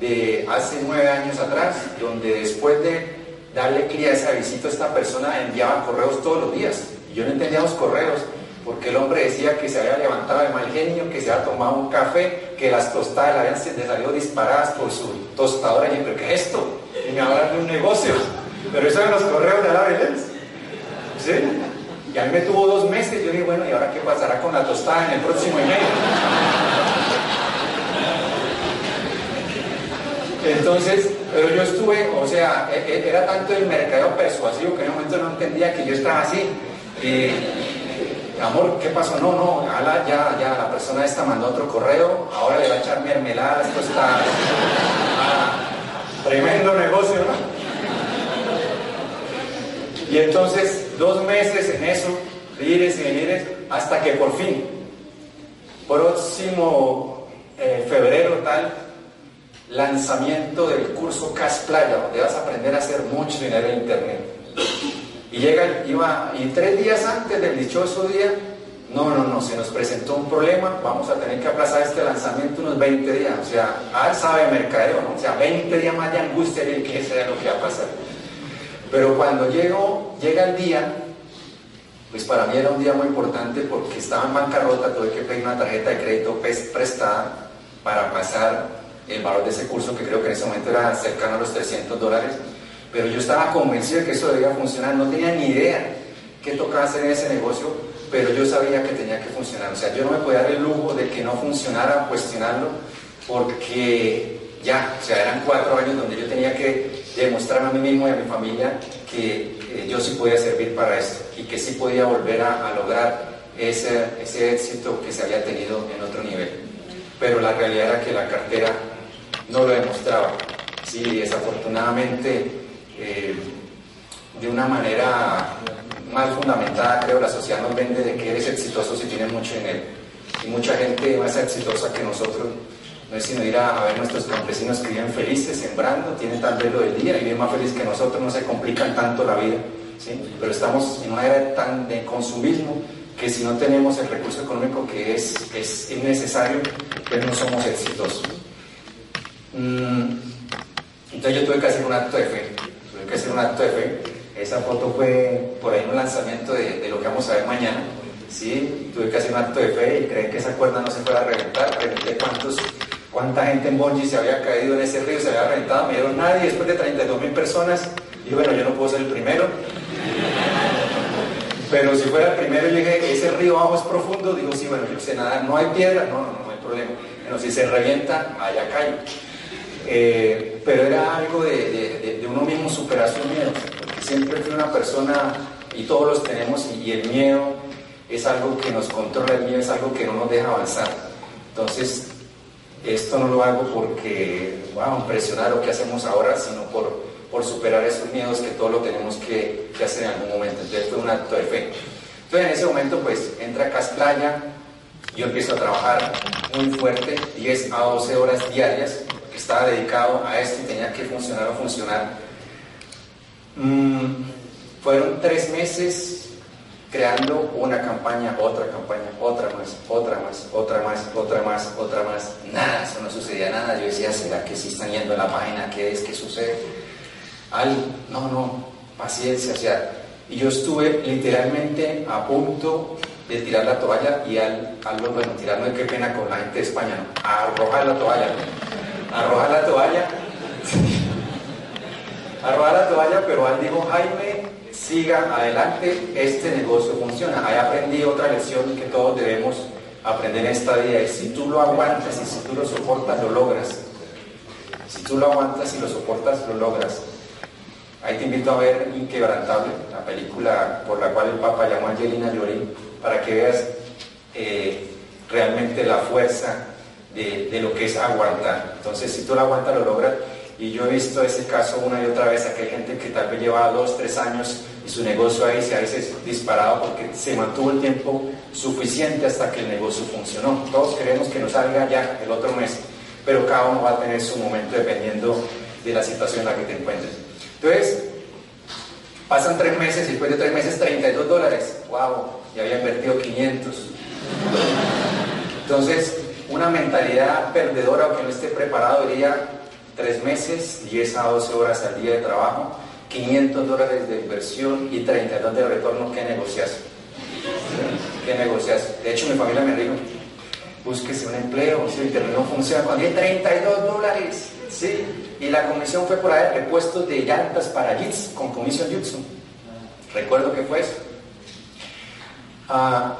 de hace nueve años atrás, donde después de darle clic a ese avisito, esta persona enviaba correos todos los días. Yo no entendía los correos, porque el hombre decía que se había levantado de mal genio, que se había tomado un café, que las tostadas le habían salido disparadas por su tostadora. Y yo, ¿pero qué es esto? Y me hablan de un negocio. Pero eso de los correos de la Belén. ¿Sí? Y a mí me tuvo dos meses. Yo dije, bueno, ¿y ahora qué pasará con la tostada en el próximo email? Entonces, pero yo estuve, o sea, e, e, era tanto el mercado persuasivo que en un momento no entendía que yo estaba así. Amor, ¿qué pasó? No, no, ya, ya, la persona esta mandó otro correo, ahora le va a echar mermelada, esto está... Ah, tremendo negocio, ¿no? Y entonces, dos meses en eso, ires y venires, hasta que por fin, próximo eh, febrero tal, lanzamiento del curso CAS Playa, donde vas a aprender a hacer mucho dinero en Internet. Y llega, iba, y tres días antes del dichoso día, no, no, no, se nos presentó un problema, vamos a tener que aplazar este lanzamiento unos 20 días. O sea, Al sabe mercadeo, ¿no? O sea, 20 días más de angustia y que sea lo que va a pasar. Pero cuando llegó, llega el día, pues para mí era un día muy importante porque estaba en bancarrota, tuve que pedir una tarjeta de crédito prestada para pasar el valor de ese curso, que creo que en ese momento era cercano a los 300 dólares, pero yo estaba convencido de que eso debía funcionar, no tenía ni idea qué tocaba hacer en ese negocio, pero yo sabía que tenía que funcionar, o sea, yo no me podía dar el lujo de que no funcionara, cuestionarlo, porque ya, o sea, eran cuatro años donde yo tenía que demostrarme a mí mismo y a mi familia que eh, yo sí podía servir para esto y que sí podía volver a, lograr ese, ese éxito que se había tenido en otro nivel. Pero la realidad era que la cartera no lo demostraba. Sí, desafortunadamente, eh, de una manera mal fundamentada, creo, la sociedad nos vende de que eres exitoso si tienes mucho dinero. Y mucha gente más exitosa que nosotros no es sino ir a, ver nuestros campesinos que viven felices, sembrando, tienen tal vez lo del día y viven más felices que nosotros, no se complican tanto la vida. ¿sí? Pero estamos en una era tan de consumismo que si no tenemos el recurso económico que es, es, necesario, pues no somos exitosos. Mm, entonces yo tuve que hacer un acto de fe, que hacer un acto de fe. Esa foto fue por ahí un lanzamiento de, lo que vamos a ver mañana. ¿sí? Tuve que hacer un acto de fe y creer que esa cuerda no se fuera a reventar. Pregunté cuántos, cuánta gente en Bonji se había caído en ese río, se había reventado. Me dieron nadie después de 32 mil personas. Y bueno, yo no puedo ser el primero. Pero si fuera el primero, yo dije, ese río abajo es profundo. Digo, sí, bueno, yo sé nada, no hay piedra. No, no, no hay problema. Bueno, si se revienta, allá cae. Eh, pero era algo de, uno mismo superar sus miedos, porque siempre fui una persona, y todos los tenemos, y, el miedo es algo que nos controla, el miedo es algo que no nos deja avanzar. Entonces, esto no lo hago porque, wow, presionar lo que hacemos ahora, sino por, por superar esos miedos que todos lo tenemos que, hacer en algún momento. Entonces fue un acto de fe. Entonces en ese momento pues entra Casplaya, yo empiezo a trabajar muy fuerte, 10 a 12 horas diarias, estaba dedicado a esto y tenía que funcionar o funcionar. Mm, fueron tres meses creando una campaña, otra campaña, otra más, otra más, otra más, otra más, otra más. Nada, eso no sucedía nada. Yo decía, ¿será que si están yendo a la página? ¿Qué es? ¿Qué sucede? Al, no, no, paciencia, o sea, y yo estuve literalmente a punto de tirar la toalla y al, al bueno, tirar no qué pena con la gente de España, a arrojar la toalla arrojar la toalla. arrojar la toalla, pero al dijo, Jaime, siga adelante, este negocio funciona. Ahí aprendí otra lección que todos debemos aprender en esta vida, y si tú lo aguantas y si tú lo soportas, lo logras. Si tú lo aguantas y lo soportas, lo logras. Ahí te invito a ver Inquebrantable, la película por la cual el Papa llamó a Angelina Jolie, para que veas eh, realmente la fuerza de, lo que es aguantar. Entonces, si tú lo aguantas, lo logras. Y yo he visto ese caso una y otra vez, que hay gente que tal vez lleva dos, tres años y su negocio ahí se ha disparado porque se mantuvo el tiempo suficiente hasta que el negocio funcionó. Todos queremos que nos salga ya el otro mes, pero cada uno va a tener su momento dependiendo de la situación en la que te encuentres. Entonces, pasan tres meses y después de tres meses 32 dólares. ¡Wow! Ya había invertido 500. Entonces, una mentalidad perdedora o que no esté preparado diría tres meses, 10 a 12 horas al día de trabajo 500 dólares de inversión y 32 de retorno, ¿qué negocias? ¿Qué negocias? De hecho, mi familia me dijo, búsquese un empleo, si el internet no funciona, cuando hay 32 dólares, ¿sí? Y la comisión fue por ahí repuestos de llantas para Jits, con comisión Jutsu. Recuerdo que fue eso. Ah,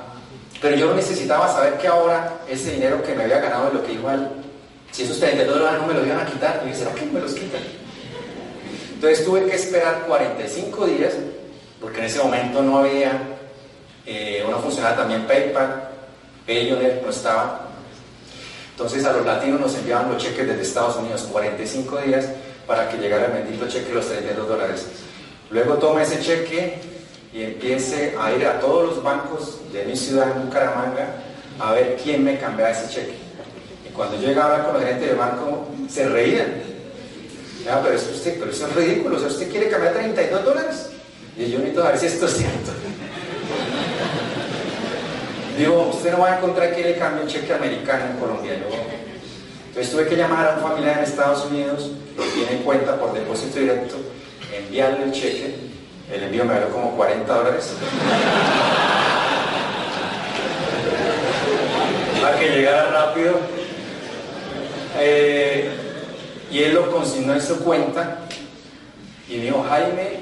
pero yo necesitaba saber que ahora ese dinero que me había ganado de lo que igual, si esos 32 dólares no me los iban a quitar, y yo decía, ¿qué me los quitan? Entonces tuve que esperar 45 días, porque en ese momento no había, eh, no funcionaba también PayPal, Payoneer no estaba. Entonces a los latinos nos enviaban los cheques desde Estados Unidos 45 días para que llegara el bendito cheque de los 32 dólares. Luego toma ese cheque y empiece a ir a todos los bancos de mi ciudad, en Bucaramanga, a ver quién me cambiaba ese cheque. Y cuando yo llegaba a hablar con la gente del banco, se reían. Ya, pero, es usted, pero eso es ridículo, usted quiere cambiar 32 dólares. Y yo necesito ver si esto es cierto. Digo, usted no va a encontrar que le cambie un cheque americano en Colombia. Entonces tuve que llamar a un familiar en Estados Unidos, lo tiene en cuenta por depósito directo, enviarle el cheque, el envío me valió como 40 dólares. Para que llegara rápido. Eh, y él lo consignó en su cuenta y dijo, Jaime,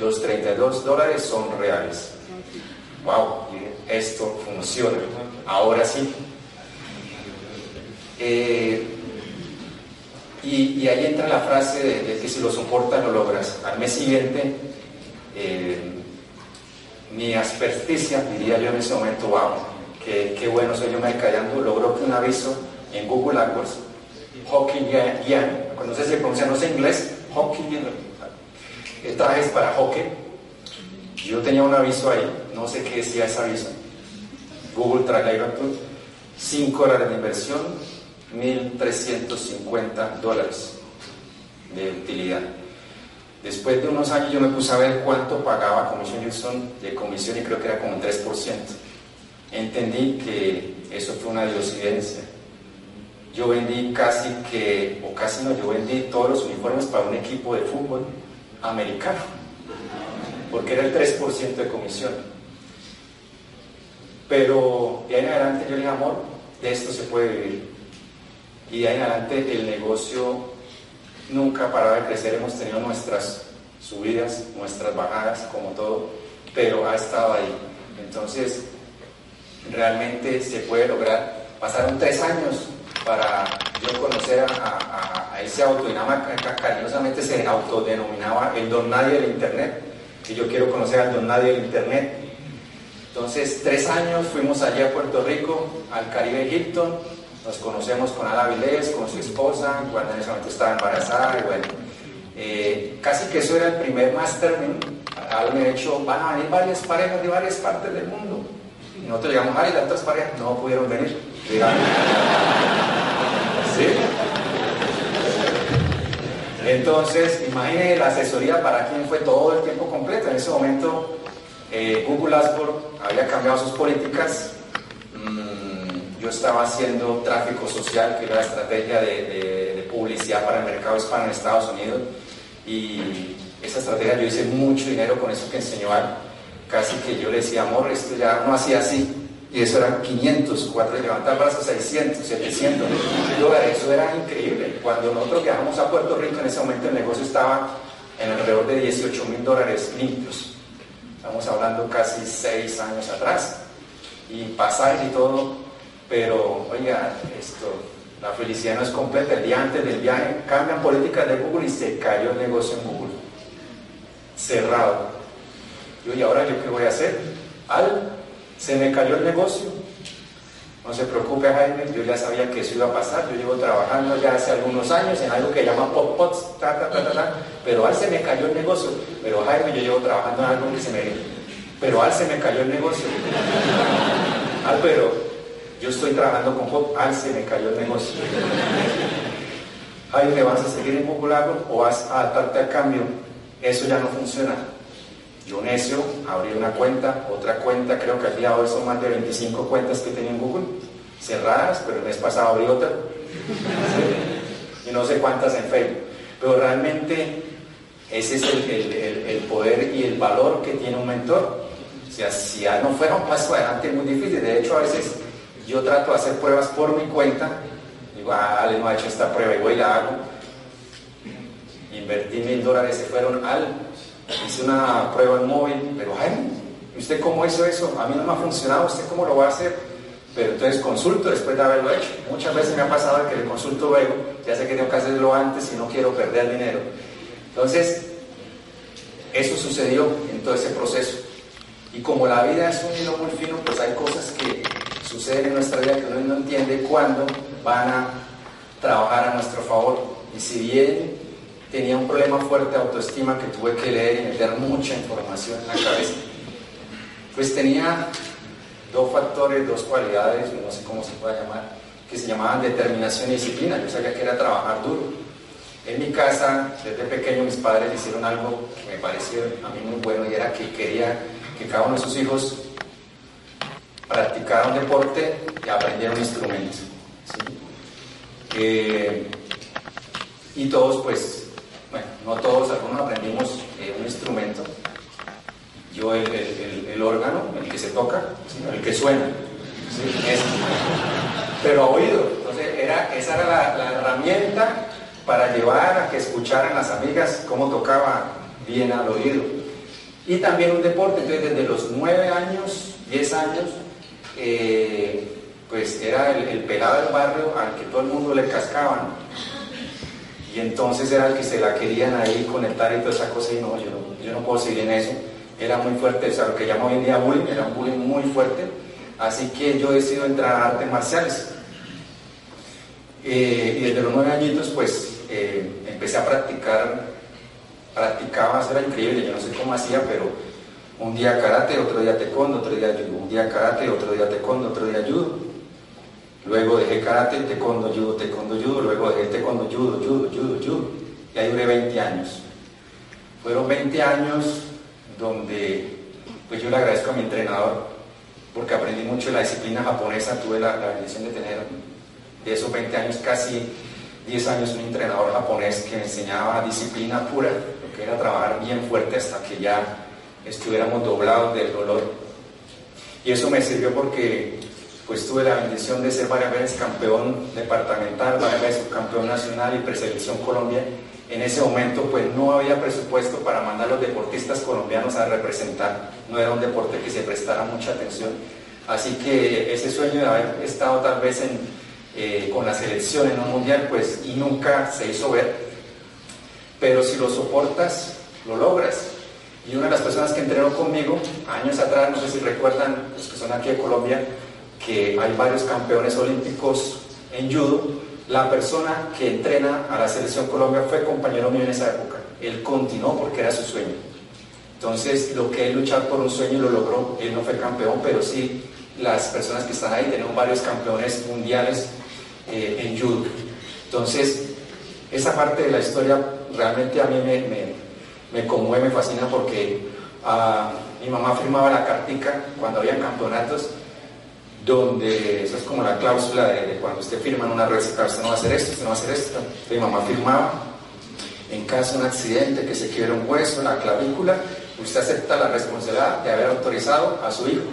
los 32 dólares son reales. Wow, esto funciona. Ahora sí. Eh, y, ahí entra la frase de, que si lo soportas lo logras. Al mes siguiente, eh, mi asperticia, diría yo en ese momento, wow, qué, bueno soy yo mercadeando, logró que un aviso en Google AdWords, Hockey Yan, no sé si pronuncia, no sé inglés, Hockey Yan, trajes para hockey. Yo tenía un aviso ahí, no sé qué decía ese aviso. Google Translator, 5 dólares de inversión, 1.350 dólares de utilidad. Después de unos años yo me puse a ver cuánto pagaba Comisión Houston de comisión y creo que era como un 3%. Entendí que eso fue una diosidencia. Yo vendí casi que, o casi no, yo vendí todos los uniformes para un equipo de fútbol americano, porque era el 3% de comisión. Pero de ahí en adelante yo le dije, amor, de esto se puede vivir. Y de ahí en adelante el negocio nunca paraba de crecer, hemos tenido nuestras subidas, nuestras bajadas, como todo, pero ha estado ahí. Entonces, realmente se puede lograr. Pasaron tres años para yo conocer a, a, a ese autodinama cariñosamente se autodenominaba el don nadie del Internet, y yo quiero conocer al don nadie del Internet. Entonces, tres años fuimos allí a Puerto Rico, al Caribe Hilton, nos conocemos con Ala Vilés, con su esposa, cuando en ese momento estaba embarazada, y bueno, eh, casi que eso era el primer máster. Al me hecho, van a venir varias parejas de varias partes del mundo. Y nosotros llegamos, ay, las otras parejas no pudieron venir. Entonces, imagine la asesoría para quien fue todo el tiempo completo. En ese momento, eh, Google AdWords había cambiado sus políticas. Mm, estaba haciendo tráfico social, que era la estrategia de, publicidad para el mercado hispano en Estados Unidos. Y esa estrategia yo hice mucho dinero con eso que enseñó Al. Casi que yo le decía, amor, esto ya no hacía así y eso eran 500, cuatro levantar brazos, 600, 700 dólares, eso era increíble. Cuando nosotros viajamos a Puerto Rico, en ese momento el negocio estaba en alrededor de 18 mil dólares limpios. Estamos hablando casi 6 años atrás. Y pasajes y todo, pero oiga, esto, la felicidad no es completa. El día antes del viaje cambian políticas de Google y se cayó el negocio en Google. Cerrado. Yo, ¿y ahora yo qué voy a hacer? Al se me cayó el negocio. No se preocupe Jaime, yo ya sabía que eso iba a pasar, yo llevo trabajando ya hace algunos años en algo que llama pop pots, pero al se me cayó el negocio, pero Jaime yo llevo trabajando en algo que se me pero al se me cayó el negocio. Al pero yo estoy trabajando con pop, al se me cayó el negocio. Jaime, ¿vas a seguir en Populago o vas a adaptarte al cambio? Eso ya no funciona. Yo necio, abrí una cuenta, otra cuenta, creo que al día de hoy son más de 25 cuentas que tenía en Google, cerradas, pero el mes pasado abrí otra. Y no sé cuántas en Facebook. Pero realmente Ese es el, poder y el valor que tiene un mentor. O sea, si ya no fuera un paso adelante es muy difícil. De hecho, a veces yo trato de hacer pruebas por mi cuenta. Digo, ah, Ale no ha hecho esta prueba y voy y la hago. Invertí mil dólares, se fueron al. Hice una prueba en móvil, pero Jaime, ¿usted cómo hizo eso? A mí no me ha funcionado, ¿usted cómo lo va a hacer? Pero entonces consulto después de haberlo hecho. Muchas veces me ha pasado que le consulto luego, ya sé que tengo que hacerlo antes y no quiero perder dinero. Entonces, eso sucedió en todo ese proceso. Y como la vida es un hilo muy fino, pues hay cosas que suceden en nuestra vida que uno no entiende cuándo van a trabajar a nuestro favor. Y si bien tenía un problema fuerte de autoestima que tuve que leer y meter mucha información en la cabeza, pues tenía dos factores, dos cualidades, no sé cómo se puede llamar, que se llamaban determinación y disciplina. Yo sabía que era trabajar duro. En mi casa, desde pequeño, mis padres hicieron algo que me pareció a mí muy bueno y era que quería que cada uno de sus hijos practicara un deporte y aprendiera un instrumento. Eh, y todos, pues, bueno, no todos, algunos aprendimos eh, un instrumento. Yo el, órgano, el que se toca, el que suena. Pero a oído. Entonces, era, esa era la, la herramienta para llevar a que escucharan las amigas cómo tocaba bien al oído. Y también un deporte, entonces desde los 9 años, 10 años, eh, pues era el, pelado del barrio al que todo el mundo le cascaban. Y entonces era el que se la querían ahí conectar y toda esa cosa y no, yo yo no puedo seguir en eso. Era muy fuerte, o sea, lo que llamo hoy en día bullying, era un bullying muy fuerte. Así que yo decido entrar a artes marciales. Eh, y desde los nueve añitos, pues eh, empecé a practicar, practicaba, era increíble, yo no sé cómo hacía, pero un día karate, otro día taekwondo, otro día judo, un día karate, otro día taekwondo, otro día judo. Luego dejé karate, taekwondo, judo, taekwondo, judo, luego dejé taekwondo, judo, judo, judo, judo. Y ahí duré 20 años. Fueron 20 años donde pues yo le agradezco a mi entrenador porque aprendí mucho de la disciplina japonesa, tuve la, la bendición de tener de esos 20 años casi 10 años un entrenador japonés que me enseñaba disciplina pura, lo que era trabajar bien fuerte hasta que ya estuviéramos doblados del dolor. Y eso me sirvió porque pues tuve la bendición de ser varias veces campeón departamental, varias veces campeón nacional y preselección Colombia. En ese momento pues no había presupuesto para mandar a los deportistas colombianos a representar, no era un deporte que se prestara mucha atención. Así que ese sueño de haber estado tal vez en, eh, con la selección en un mundial, pues y nunca se hizo ver. Pero si lo soportas, lo logras. Y una de las personas que entrenó conmigo, años atrás, no sé si recuerdan, los que son aquí de Colombia, que hay varios campeones olímpicos en judo, la persona que entrena a la selección Colombia fue compañero mío en esa época. Él continuó porque era su sueño. Entonces, lo que él luchar por un sueño lo logró. Él no fue campeón, pero sí las personas que están ahí, tenemos varios campeones mundiales eh, en judo. Entonces, esa parte de la historia realmente a mí me, conmueve, me fascina porque ah, mi mamá firmaba la cartica cuando había campeonatos donde eso es como la cláusula de, cuando usted firma en una receta, usted no va a hacer esto, usted no va a hacer esto. mi mamá firmaba en caso de un accidente que se quiebre un hueso, la clavícula, usted acepta la responsabilidad de haber autorizado a su hijo.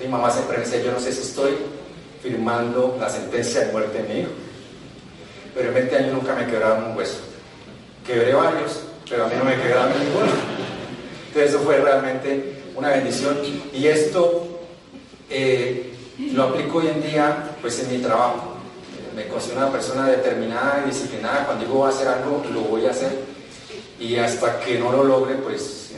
mi mamá siempre me decía, yo no sé si estoy firmando la sentencia de muerte de mi hijo. Pero en 20 años nunca me quebraron un hueso. Quebré varios, pero a mí no me quebraron ninguno. Entonces eso fue realmente una bendición. Y esto eh, lo aplico hoy en día pues en mi trabajo. Me considero una persona determinada y disciplinada. Cuando digo voy a hacer algo, lo voy a hacer. Y hasta que no lo logre, pues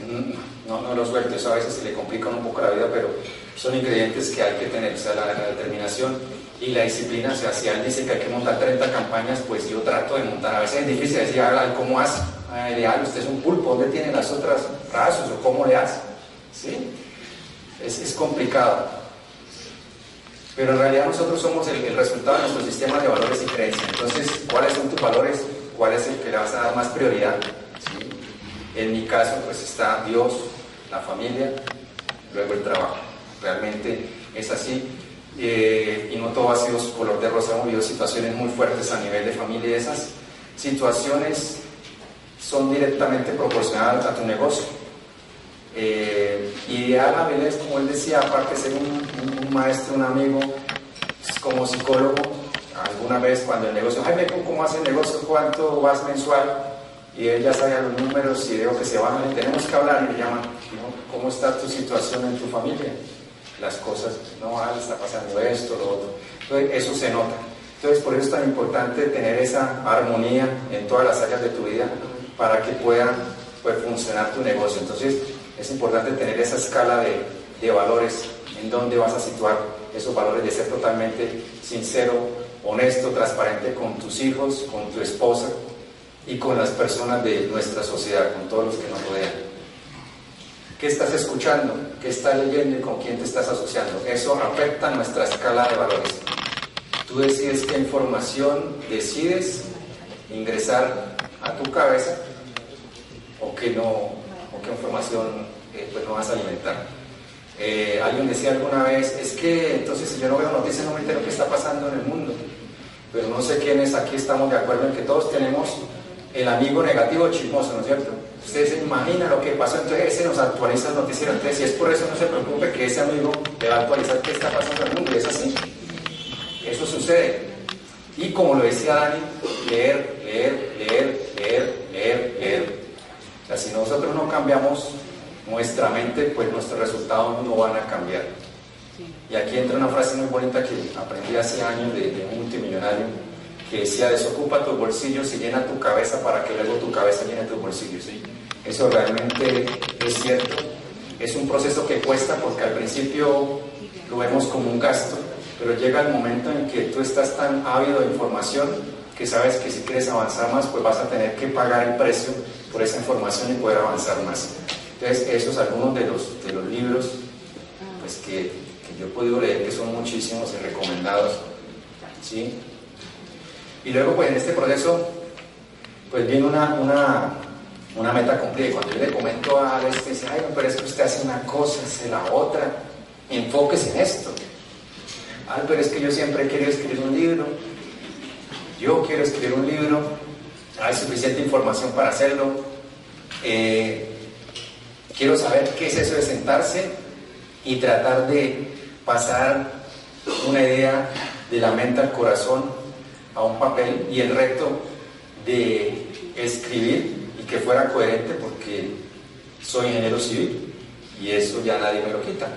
no, no lo suelto. Eso a veces se le complica un poco la vida, pero son ingredientes que hay que tener, o sea, la, determinación y la disciplina. O sea, si alguien dice que hay que montar 30 campañas, pues yo trato de montar. A veces es difícil decir, ¿cómo hace? Ideal, usted es un pulpo, ¿dónde tiene las otras brazos o cómo le hace? ¿Sí? Es, es complicado. Pero en realidad nosotros somos el, resultado de nuestro sistema de valores y creencias. Entonces, ¿cuáles son tus valores? ¿Cuál es el que le vas a dar más prioridad? En mi caso, pues está Dios, la familia, luego el trabajo realmente es así. Eh, y no todo ha sido color de rosa, hemos vivido situaciones muy fuertes a nivel de familia y esas situaciones son directamente proporcionales a tu negocio. Eh, ideal a Belés, como él decía, aparte de ser un, maestro, un amigo, como psicólogo, alguna vez cuando el negocio, Jaime, ¿cómo hace el negocio? ¿Cuánto vas mensual? Y él ya sabía los números y digo que se van, tenemos que hablar y le llaman, ¿cómo está tu situación en tu familia? Las cosas, no, ah, está pasando esto, lo otro. Entonces, eso se nota. Entonces, por eso es tan importante tener esa armonía en todas las áreas de tu vida para que pueda pues, funcionar tu negocio. Entonces, es importante tener esa escala de, de valores en donde vas a situar esos valores de ser totalmente sincero, honesto, transparente con tus hijos, con tu esposa y con las personas de nuestra sociedad, con todos los que nos rodean. ¿Qué estás escuchando? ¿Qué estás leyendo y con quién te estás asociando? Eso afecta nuestra escala de valores. Tú decides qué información decides ingresar a tu cabeza o qué no, o qué información eh, pues no vas a alimentar. Eh, alguien decía alguna vez, es que entonces si yo no veo noticias no me entero qué está pasando en el mundo. Pero no sé quiénes aquí estamos de acuerdo en que todos tenemos el amigo negativo chismoso, ¿no es cierto? Ustedes se imaginan lo que pasó, entonces ese nos actualiza el noticiero. Entonces, si es por eso, no se preocupe que ese amigo le va a actualizar qué está pasando en el mundo. Y es así. Eso sucede. Y como lo decía Dani, leer, leer, leer, leer, leer, leer. O sea, si nosotros no cambiamos nuestra mente, pues nuestros resultados no van a cambiar. Y aquí entra una frase muy bonita que aprendí hace años de, un multimillonario que decía, desocupa tus bolsillos y llena tu cabeza para que luego tu cabeza llene tus bolsillos. Eso realmente es cierto. Es un proceso que cuesta porque al principio lo vemos como un gasto, pero llega el momento en que tú estás tan ávido de información que sabes que si quieres avanzar más, pues vas a tener que pagar el precio por esa información y poder avanzar más. Entonces, esos algunos de los, de los libros pues, que, que, yo he podido leer, que son muchísimos y recomendados. ¿sí? Y luego, pues en este proceso, pues viene una, una, una meta cumplida. Cuando yo le comento a Alex, dice, ay, pero es que usted hace una cosa, hace la otra, enfóquese en esto. Ay, pero es que yo siempre he querido escribir un libro, yo quiero escribir un libro, hay suficiente información para hacerlo. Eh, quiero saber qué es eso de sentarse y tratar de pasar una idea de la mente al corazón a un papel y el reto de escribir y que fuera coherente porque soy ingeniero civil y eso ya nadie me lo quita.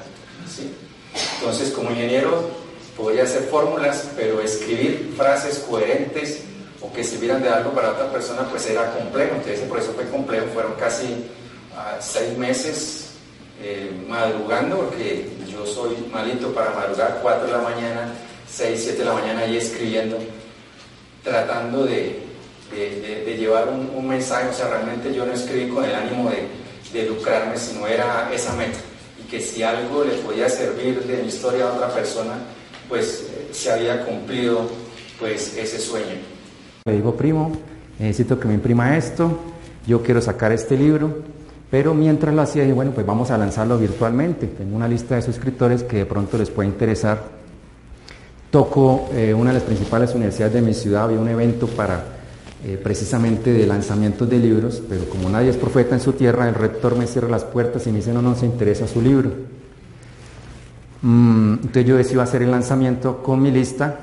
Entonces, como ingeniero podría hacer fórmulas, pero escribir frases coherentes o que sirvieran de algo para otra persona, pues era complejo. Entonces, por eso fue complejo. Fueron casi ah, seis meses eh, madrugando, porque yo soy malito para madrugar, 4 de la mañana, 6, 7 de la mañana y escribiendo, tratando de, llevar un, un, mensaje. O sea, realmente yo no escribí con el ánimo de lucrarme, sino era esa meta. Y que si algo le podía servir de mi historia a otra persona, pues se había cumplido pues ese sueño. Le digo, primo, necesito que me imprima esto, yo quiero sacar este libro, pero mientras lo hacía, dije, bueno, pues vamos a lanzarlo virtualmente. Tengo una lista de suscriptores que de pronto les puede interesar. Toco eh, una de las principales universidades de mi ciudad, había un evento para eh, precisamente de lanzamientos de libros, pero como nadie es profeta en su tierra, el rector me cierra las puertas y me dice, no, no se interesa su libro. Mm, entonces yo decidí hacer el lanzamiento con mi lista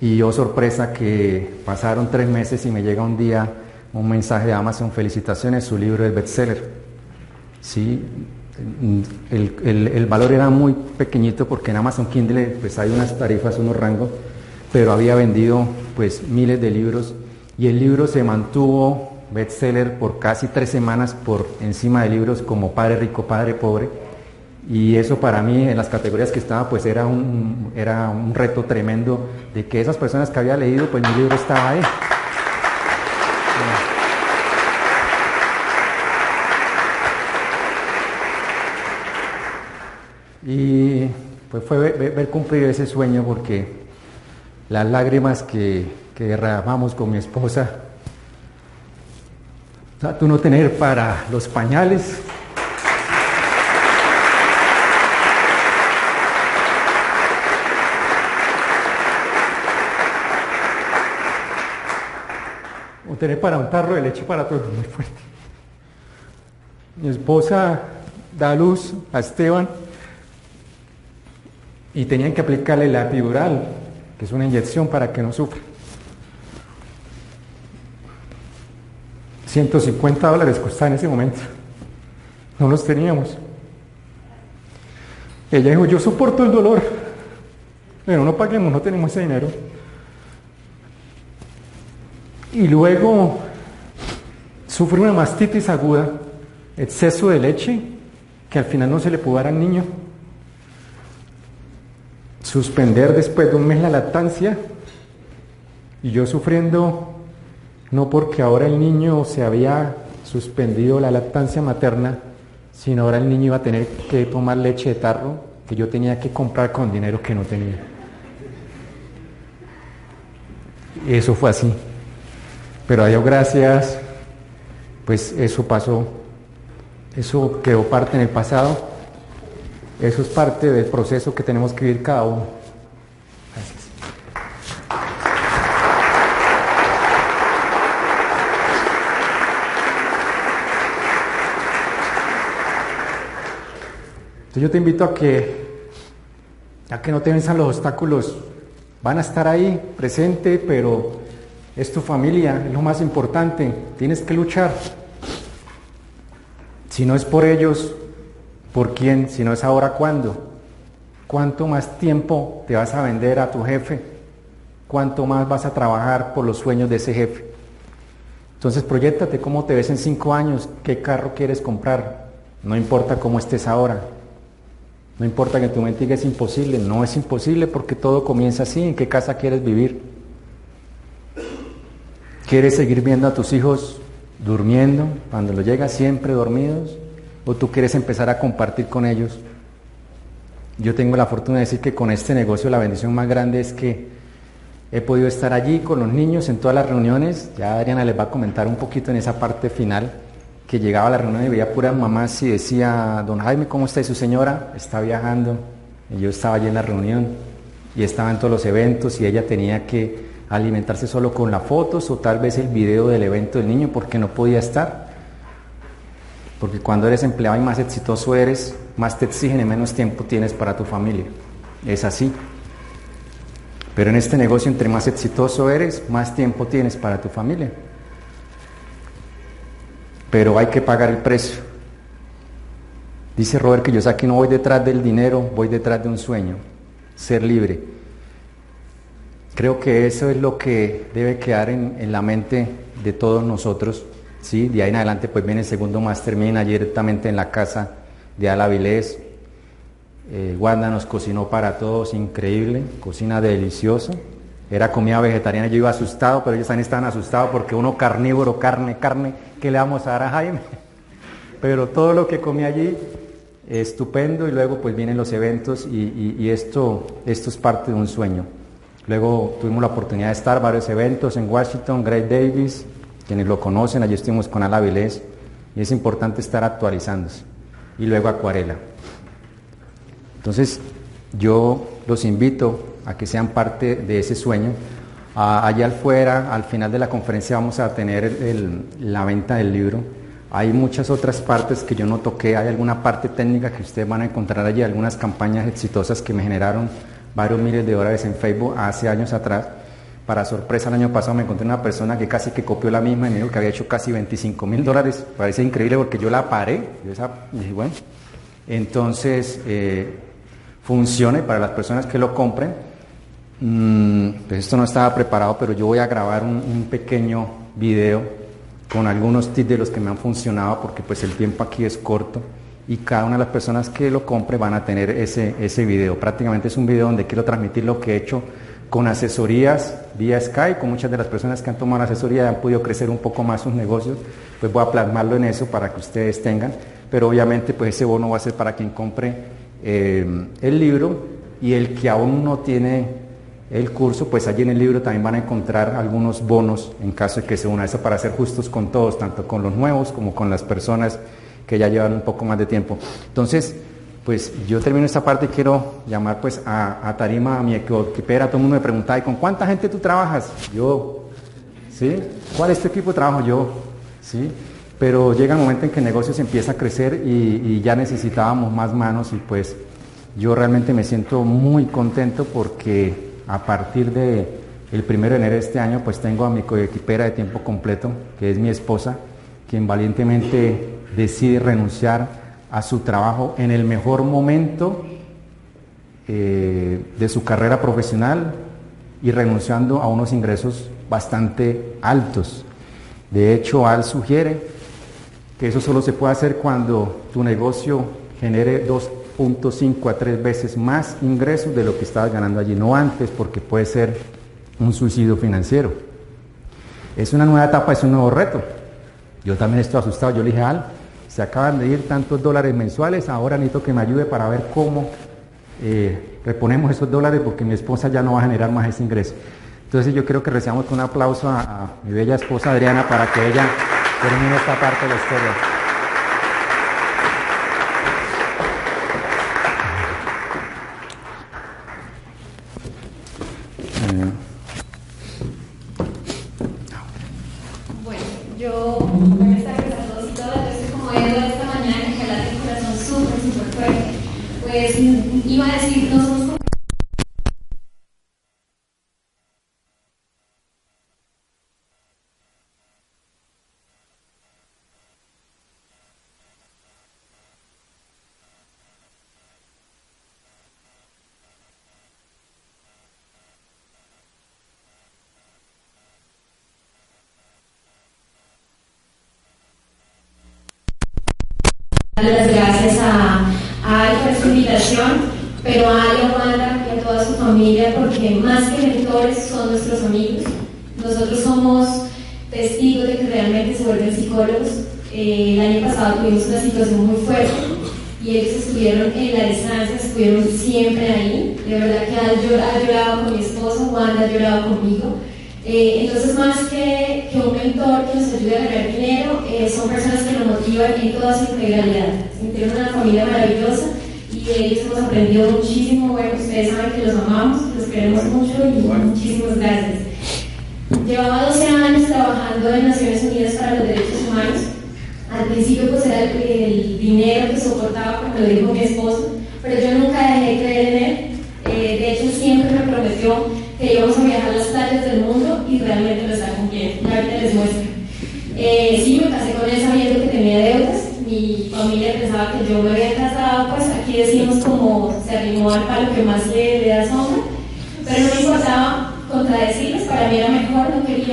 y yo sorpresa que pasaron tres meses y me llega un día un mensaje de Amazon, felicitaciones, su libro es bestseller. Sí, el, el, valor era muy pequeñito porque en Amazon Kindle pues hay unas tarifas, unos rangos, pero había vendido pues miles de libros y el libro se mantuvo bestseller por casi tres semanas por encima de libros como Padre Rico, Padre Pobre y eso para mí, en las categorías que estaba, pues era un, era un reto tremendo de que esas personas que había leído, pues mi libro estaba ahí. Y pues fue ver, cumplir ese sueño porque las lágrimas que, que derramamos con mi esposa, o sea, tú no tener para los pañales, tener para un tarro de leche para todos muy fuerte. Mi esposa da luz a Esteban y tenían que aplicarle la epidural, que es una inyección para que no sufra. 150 dólares costaba en ese momento. No los teníamos. Ella dijo, yo soporto el dolor, pero no paguemos, no tenemos ese dinero. Y luego sufre una mastitis aguda, exceso de leche, que al final no se le pudo dar al niño. Suspender después de un mes la lactancia y yo sufriendo, no porque ahora el niño se había suspendido la lactancia materna, sino ahora el niño iba a tener que tomar leche de tarro que yo tenía que comprar con dinero que no tenía. Eso fue así. Pero a Dios gracias, pues eso pasó, eso quedó parte en el pasado, eso es parte del proceso que tenemos que vivir cada uno. Gracias. Entonces yo te invito a que, a que no te venzan los obstáculos, van a estar ahí presente, pero es tu familia, es lo más importante, tienes que luchar. Si no es por ellos, ¿por quién? Si no es ahora, ¿cuándo? ¿Cuánto más tiempo te vas a vender a tu jefe? ¿Cuánto más vas a trabajar por los sueños de ese jefe? Entonces, proyectate cómo te ves en cinco años, qué carro quieres comprar. No importa cómo estés ahora. No importa que tu mente diga es imposible. No es imposible porque todo comienza así. ¿En qué casa quieres vivir? ¿Quieres seguir viendo a tus hijos durmiendo cuando los llegas siempre dormidos? ¿O tú quieres empezar a compartir con ellos? Yo tengo la fortuna de decir que con este negocio la bendición más grande es que he podido estar allí con los niños en todas las reuniones. Ya Adriana les va a comentar un poquito en esa parte final, que llegaba a la reunión y veía puras mamás y decía, don Jaime, ¿cómo está? Y su señora está viajando. Y yo estaba allí en la reunión y estaba en todos los eventos y ella tenía que alimentarse solo con las fotos o tal vez el video del evento del niño porque no podía estar. Porque cuando eres empleado y más exitoso eres, más te exigen y menos tiempo tienes para tu familia. Es así. Pero en este negocio, entre más exitoso eres, más tiempo tienes para tu familia. Pero hay que pagar el precio. Dice Robert que yo aquí no voy detrás del dinero, voy detrás de un sueño, ser libre. Creo que eso es lo que debe quedar en, la mente de todos nosotros. ¿sí? De ahí en adelante pues viene el segundo máster, viene directamente en la casa de Ala Vilés. Eh, Wanda nos cocinó para todos, increíble, cocina deliciosa. Era comida vegetariana, yo iba asustado, pero ellos también estaban asustados porque uno carnívoro, carne, carne, ¿qué le vamos a dar a Jaime? Pero todo lo que comí allí, estupendo, y luego pues vienen los eventos y, y, y esto, esto es parte de un sueño. Luego tuvimos la oportunidad de estar varios eventos en Washington, Great Davis, quienes lo conocen, allí estuvimos con Ala Vilés, y es importante estar actualizándose. Y luego Acuarela. Entonces, yo los invito a que sean parte de ese sueño. Allá afuera, al final de la conferencia, vamos a tener la venta del libro. Hay muchas otras partes que yo no toqué, hay alguna parte técnica que ustedes van a encontrar allí, algunas campañas exitosas que me generaron varios miles de dólares en Facebook hace años atrás. Para sorpresa, el año pasado me encontré una persona que casi que copió la misma y me dijo que había hecho casi 25 mil dólares. Parece increíble porque yo la paré. Dije, bueno, entonces eh, funcione para las personas que lo compren. Mm, pues esto no estaba preparado, pero yo voy a grabar un, un, pequeño video con algunos tips de los que me han funcionado porque pues el tiempo aquí es corto y cada una de las personas que lo compre van a tener ese, ese video. Prácticamente es un video donde quiero transmitir lo que he hecho con asesorías vía Skype, con muchas de las personas que han tomado asesoría y han podido crecer un poco más sus negocios, pues voy a plasmarlo en eso para que ustedes tengan, pero obviamente pues ese bono va a ser para quien compre eh, el libro y el que aún no tiene el curso, pues allí en el libro también van a encontrar algunos bonos en caso de que se una eso para ser justos con todos, tanto con los nuevos como con las personas que ya llevan un poco más de tiempo. Entonces, pues yo termino esta parte y quiero llamar pues a, a Tarima, a mi equipera, todo el mundo me preguntaba, ¿y con cuánta gente tú trabajas? Yo ¿sí? ¿Cuál es tu equipo de trabajo? Yo, ¿sí? Pero llega un momento en que el negocio se empieza a crecer y, ya necesitábamos más manos y pues yo realmente me siento muy contento porque a partir de el primero de enero de este año pues tengo a mi coequipera de tiempo completo, que es mi esposa, quien valientemente decide renunciar a su trabajo en el mejor momento eh, de su carrera profesional y renunciando a unos ingresos bastante altos. De hecho, Al sugiere que eso solo se puede hacer cuando tu negocio genere 2.5 a 3 veces más ingresos de lo que estabas ganando allí, no antes, porque puede ser un suicidio financiero. Es una nueva etapa, es un nuevo reto. Yo también estoy asustado, yo le dije, Al, se acaban de ir tantos dólares mensuales, ahora necesito que me ayude para ver cómo eh, reponemos esos dólares porque mi esposa ya no va a generar más ese ingreso. Entonces yo creo que recibamos con un aplauso a mi bella esposa Adriana para que ella termine esta parte de la historia.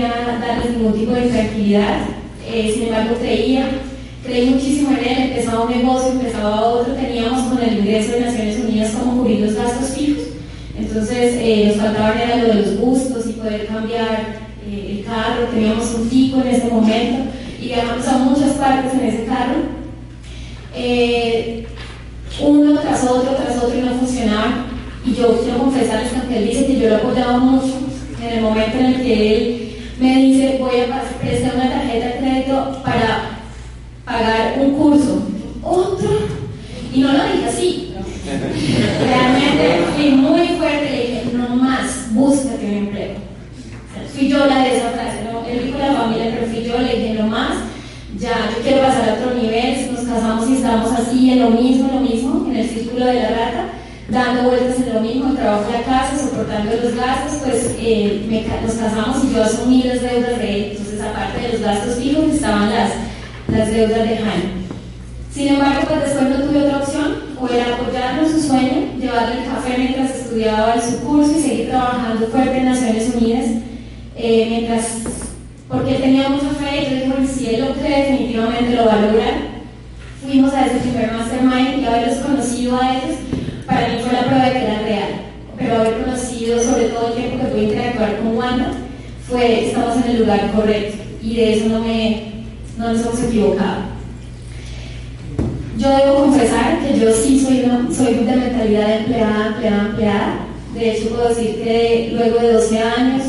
Darles ningún tipo de tranquilidad. Eh, sin embargo, creía, creí muchísimo en él, empezaba un negocio, empezaba otro, teníamos con el ingreso de Naciones Unidas como cubrir los gastos fijos entonces eh, nos faltaba era lo de los gustos y poder cambiar eh, el carro, teníamos un pico en ese momento y viajamos a muchas partes en ese carro. Uno tras otro, tras otro y no funcionaba. Y yo quiero confesarles que él dice que yo lo apoyaba mucho en el momento en el que él me dice voy a prestar una tarjeta de crédito para pagar un curso. Otro. Y no lo dije así, Realmente fui muy fuerte y le dije, no más, búscate un empleo. fui yo la de esa frase, ¿no? Él dijo la familia, pero fui yo, le dije, no más, ya, yo quiero pasar a otro nivel, nos casamos y estamos así en lo mismo, lo mismo, en el círculo de la rata, dando vueltas en lo mismo, el trabajo de la casa, soportando los gastos, pues eh, nos casamos y yo asumí las deudas de él, entonces aparte de los gastos fijos estaban las, las deudas de Jaime. Sin embargo, pues después no tuve otra opción, o era apoyarlo en su sueño, llevarle el café mientras estudiaba su curso y seguir trabajando fuerte en Naciones Unidas, eh, mientras, porque él tenía mucha fe y yo dije, si él lo cree, definitivamente lo va a lograr. Fuimos a ese primer mastermind y haberlos conocido a ellos, para mí fue la prueba de que era real, pero haber conocido sobre todo el tiempo que pude interactuar con Wanda, fue, estamos en el lugar correcto y de eso no, me, no nos hemos equivocado. Yo debo confesar que yo sí soy, soy de mentalidad de empleada, empleada, empleada. De hecho, puedo decir que luego de 12 años,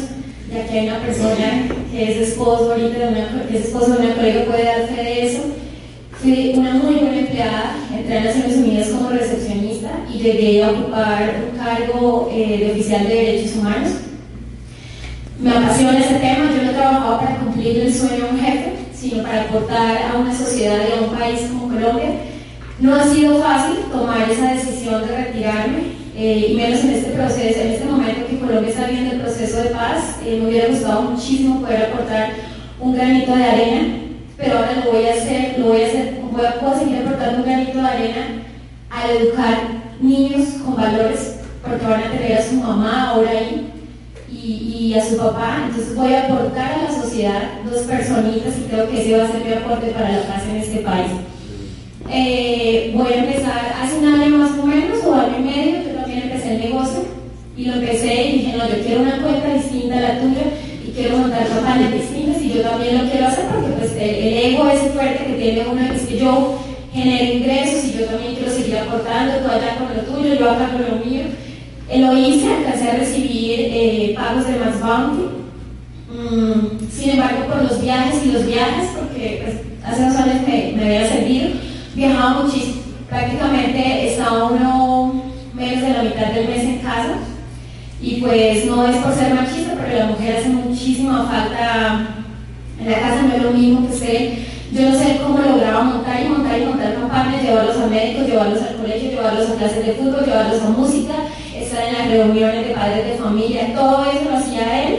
ya que hay una persona que es esposo ahorita de una, que es esposo de una colega puede dar fe de eso, fui una muy buena empleada, entré en Naciones Unidas como recepcionista y llegué a ocupar un cargo eh, de oficial de derechos humanos. Me apasiona ese tema, yo no trabajaba para cumplir el sueño de un jefe, sino para aportar a una sociedad y a un país como Colombia. No ha sido fácil tomar esa decisión de retirarme, eh, y menos en este proceso, en este momento que Colombia está viendo el proceso de paz. Eh, me hubiera gustado muchísimo poder aportar un granito de arena, pero ahora lo voy a hacer, lo voy a hacer, voy a, puedo seguir aportando un granito de arena a educar niños con valores, porque van a tener a su mamá ahora ahí y, a su papá, entonces voy a aportar a la sociedad dos personitas y creo que ese va a ser mi aporte para la paz en este país. Eh, voy a empezar hace un año más o menos, o año y medio, yo también empecé el negocio y lo empecé y dije, no, yo quiero una cuenta distinta a la tuya y quiero montar campañas distintas y yo también lo quiero hacer porque pues el, ego ese fuerte que tiene uno es que yo genero ingresos y yo también quiero seguir aportando, tú allá con lo tuyo, yo acá con lo mío. Lo hice, alcancé a recibir eh, pagos de Max Bounty. Mm, sin embargo, por los viajes y los viajes, porque pues, hace dos años me había servido, viajaba muchísimo. Prácticamente estaba uno menos de la mitad del mes en casa. Y pues no es por ser machista, pero la mujer hace muchísima falta en la casa, no es lo mismo que ser. Yo no sé cómo lograba montar y montar y montar campañas, llevarlos a médicos, llevarlos al colegio, llevarlos a clases de fútbol, llevarlos a música, estar en las reuniones de padres de familia, todo eso lo hacía él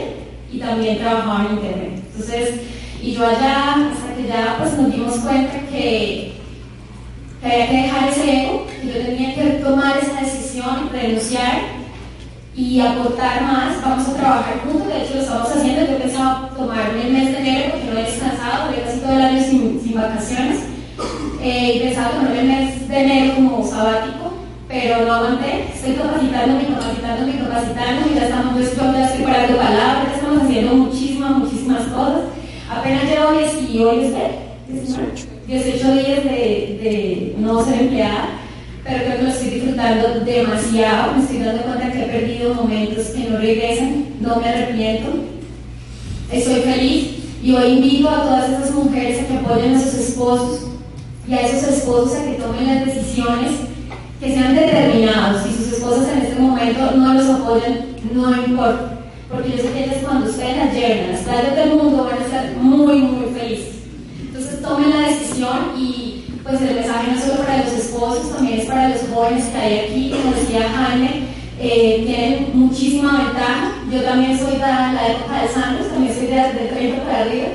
y también trabajaba en internet. Entonces, y yo allá, hasta que ya pues nos dimos cuenta que, había que dejar ese ego, que yo tenía que tomar esa decisión, renunciar y aportar más, vamos a trabajar juntos, de hecho lo estamos haciendo, yo pensaba tomarme el mes de enero porque no he descansado, voy casi todo el año sin, sin vacaciones, eh, y pensaba tomarme el mes de enero como sabático pero no aguanté, estoy capacitándome, capacitándome, capacitándome, ya estamos, ya estoy parando palabras, estamos haciendo muchísimas, muchísimas cosas. Apenas llevo 10 y hoy es 18 días de, de no ser empleada, pero creo que lo estoy disfrutando demasiado, me estoy dando cuenta que he perdido momentos que no regresan, no me arrepiento, estoy feliz y hoy invito a todas esas mujeres a que apoyen a sus esposos y a esos esposos a que tomen las decisiones que sean determinados. Si sus esposas en este momento no los apoyan, no importa. Porque yo sé que ellas cuando ustedes las lleven a las playas del mundo van a estar muy, muy felices. Entonces tomen la decisión y pues el mensaje no es solo para los esposos, también es para los jóvenes que hay aquí, como decía Jaime, eh, tienen muchísima ventaja. Yo también soy de la época de Santos, también soy de, de 30 para arriba.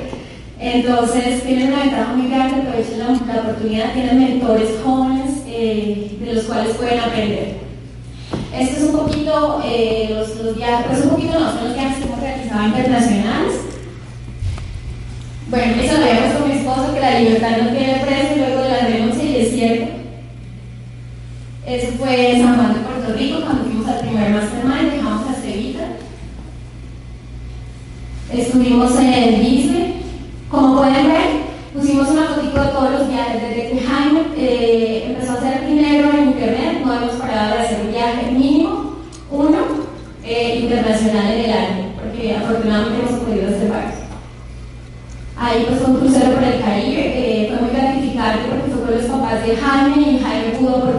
Entonces tienen una ventaja muy grande, aprovechen la, oportunidad, tienen mentores jóvenes eh, de los cuales pueden aprender. Este es un poquito, eh, los, los viajes, pues un poquito no, son los viajes que hemos realizado internacionales. Bueno, eso lo vemos con mi esposo, que la libertad no tiene precio luego de la renuncia y es cierto. Eso fue San Juan de Puerto Rico, cuando fuimos al primer mastermind, dejamos a Sevilla. Estuvimos en Disney. Pudo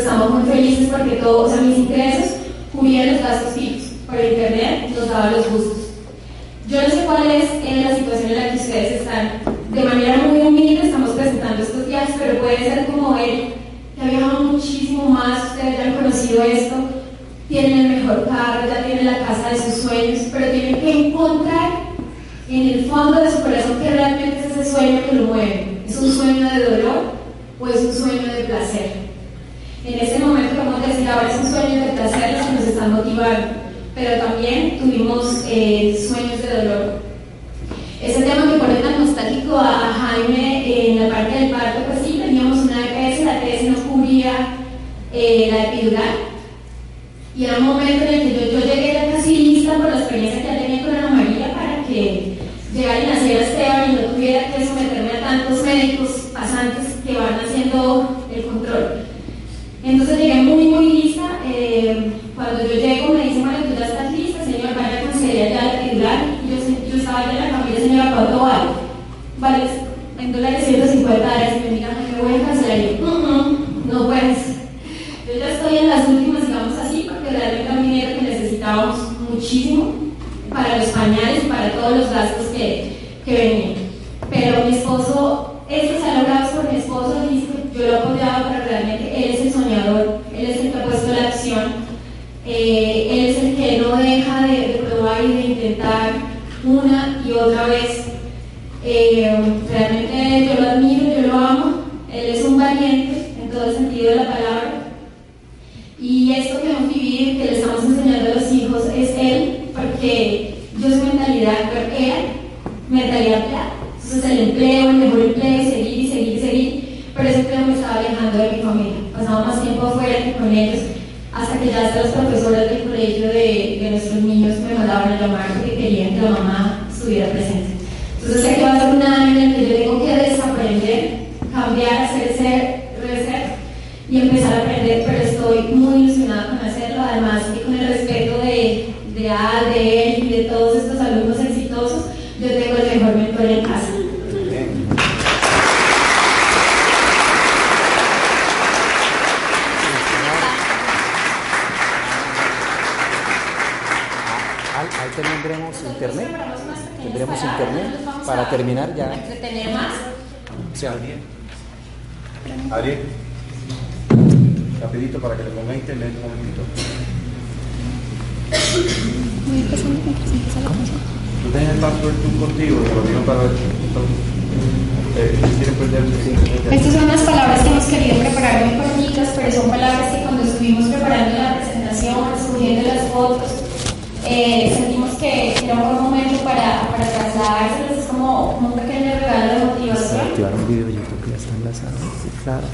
estamos muy felices porque todos, o mis ingresos cubrían los gastos fijos, por internet nos daba los gustos. Yo no sé cuál es eh, la situación en la que ustedes están. De manera muy humilde estamos presentando estos viajes, pero puede ser como él, que ha viajado muchísimo más, ustedes ya han conocido esto, tienen el mejor carro, ya tienen la casa de sus sueños, pero tienen que encontrar en el fondo de su corazón que realmente es ese sueño que lo mueve. ¿Es un sueño de dolor o es un sueño de placer? En este momento, vamos a decir, ahora es un sueño de placer los que nos están motivando, pero también tuvimos eh, sueños de dolor. Ese tema que pone tan nostálgico a, Jaime en la parte del parto, pues sí, teníamos una EPS, la EPS no cubría eh, la epidural, y era un momento en el que yo, yo llegué ya casi lista por la experiencia que ya tenía con Ana María para que llegara y naciera Esteban y no tuviera que someterme a tantos médicos pasantes que van haciendo el control. Entonces llegué muy, muy lista. Eh, cuando yo llego me dicen, bueno, tú ya estás lista, señor, vaya a conceder ya la titular. Yo, yo estaba ya en la familia, señora, ¿cuánto vale? Vale, en dólares 150 dólares. Y me mira, me voy a cancelar. Yo, no puedes. Yo ya estoy en las últimas, digamos así, porque realmente era un dinero que necesitábamos muchísimo para los pañales y para todos los gastos que, que venían. Llamar porque querían que estuviera presente. Entonces sé que va a ser un año en el que yo tengo que desaprender, cambiar, hacer, ser, reset y empezar a aprender, pero estoy muy ilusionada con hacerlo, además y con el respeto de, de Al, de él y de todos estos alumnos exitosos, yo tengo el mejor mentor en casa. Ahí tendremos internet. Tendremos para terminar ya. Entretener más. Sí, Ariel. Ariel. Rapidito para que le ponga internet un momentito. Tú tienes el password tú contigo, te lo digo para ver. Eh, ¿Quieres perder Estas son unas palabras que hemos querido preparar muy cortitas, pero son palabras que cuando estuvimos preparando la presentación, escogiendo las fotos, eh, sentimos que era un buen momento para, para trasladárselas. Como un pequeño regalo de motivación. Activar un video de YouTube que ya está enlazado. Sí, claro.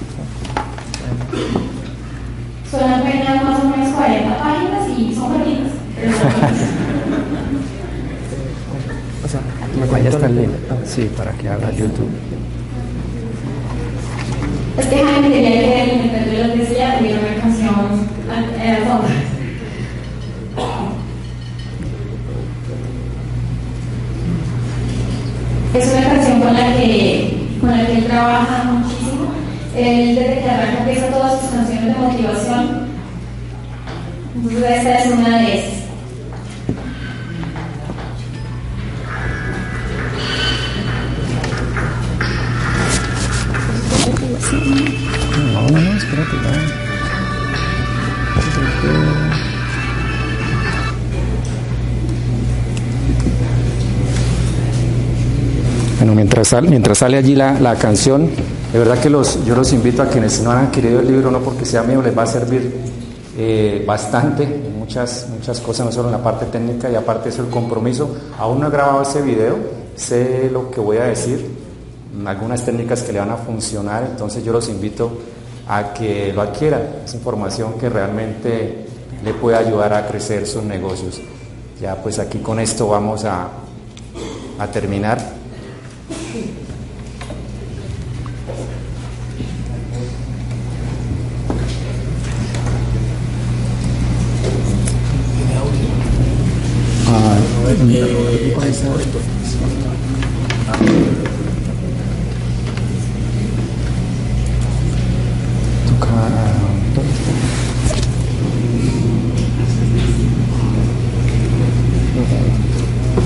Son apenas más o menos 40 páginas y son cortitas. Pero son cortitas. O sea, ya está el link. Sí, para que haga YouTube. Es que Jaime tenía que me lo que decía, hubiera una canción eh, fondo. Es una canción con la que, con la que él trabaja muchísimo. Él desde que arranca empieza todas sus canciones de motivación. Entonces esta es una de esas. Bueno, mientras sale, mientras sale allí la, la, canción, de verdad que los, yo los invito a quienes no han adquirido el libro, no porque sea mío, les va a servir eh, bastante, muchas, muchas cosas, no solo en la parte técnica y aparte eso el compromiso. Aún no he grabado ese video, sé lo que voy a decir, algunas técnicas que le van a funcionar, entonces yo los invito a que lo adquieran. Es información que realmente le puede ayudar a crecer sus negocios. Ya pues aquí con esto vamos a, a terminar. あえー、体操人ですとかどうですか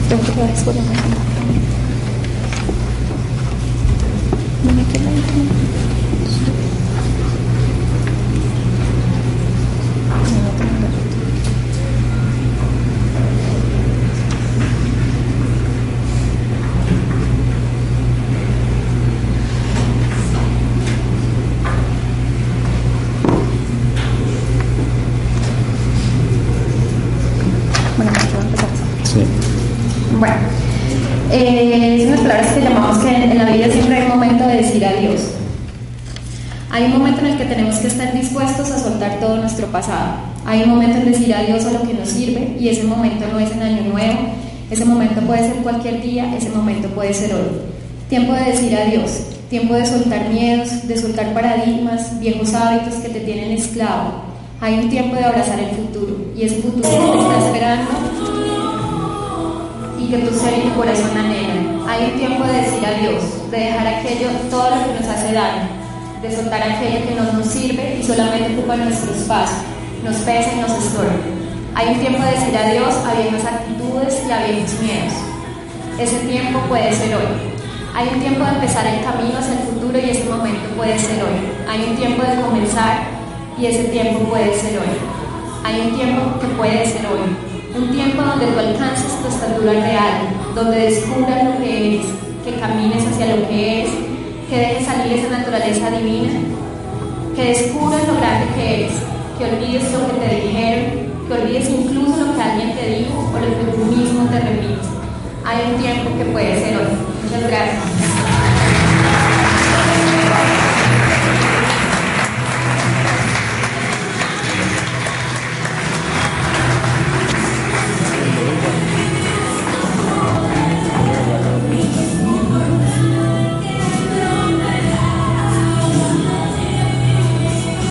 でも、これはそうな。Pasado. Hay un momento en decir adiós a lo que nos sirve y ese momento no es en año nuevo, ese momento puede ser cualquier día, ese momento puede ser hoy. Tiempo de decir adiós, tiempo de soltar miedos, de soltar paradigmas, viejos hábitos que te tienen esclavo. Hay un tiempo de abrazar el futuro y ese futuro que te está esperando y que tu ser y tu corazón anhelan. Hay un tiempo de decir adiós, de dejar aquello, todo lo que nos hace daño, de soltar aquello que no nos sirve y solamente ocupa nuestro espacio, nos pesa y nos estorba. Hay un tiempo de decir adiós a viejas actitudes y a viejos miedos. Ese tiempo puede ser hoy. Hay un tiempo de empezar el camino hacia el futuro y ese momento puede ser hoy. Hay un tiempo de comenzar y ese tiempo puede ser hoy. Hay un tiempo que puede ser hoy. Un tiempo donde tú alcances tu estatura real, donde descubras lo que eres, que camines hacia lo que eres que dejes salir esa naturaleza divina, que descubras lo grande que eres, que olvides lo que te dijeron, que olvides incluso lo que alguien te dijo o lo que tú mismo te repites. Hay un tiempo que puede ser hoy. Muchas gracias.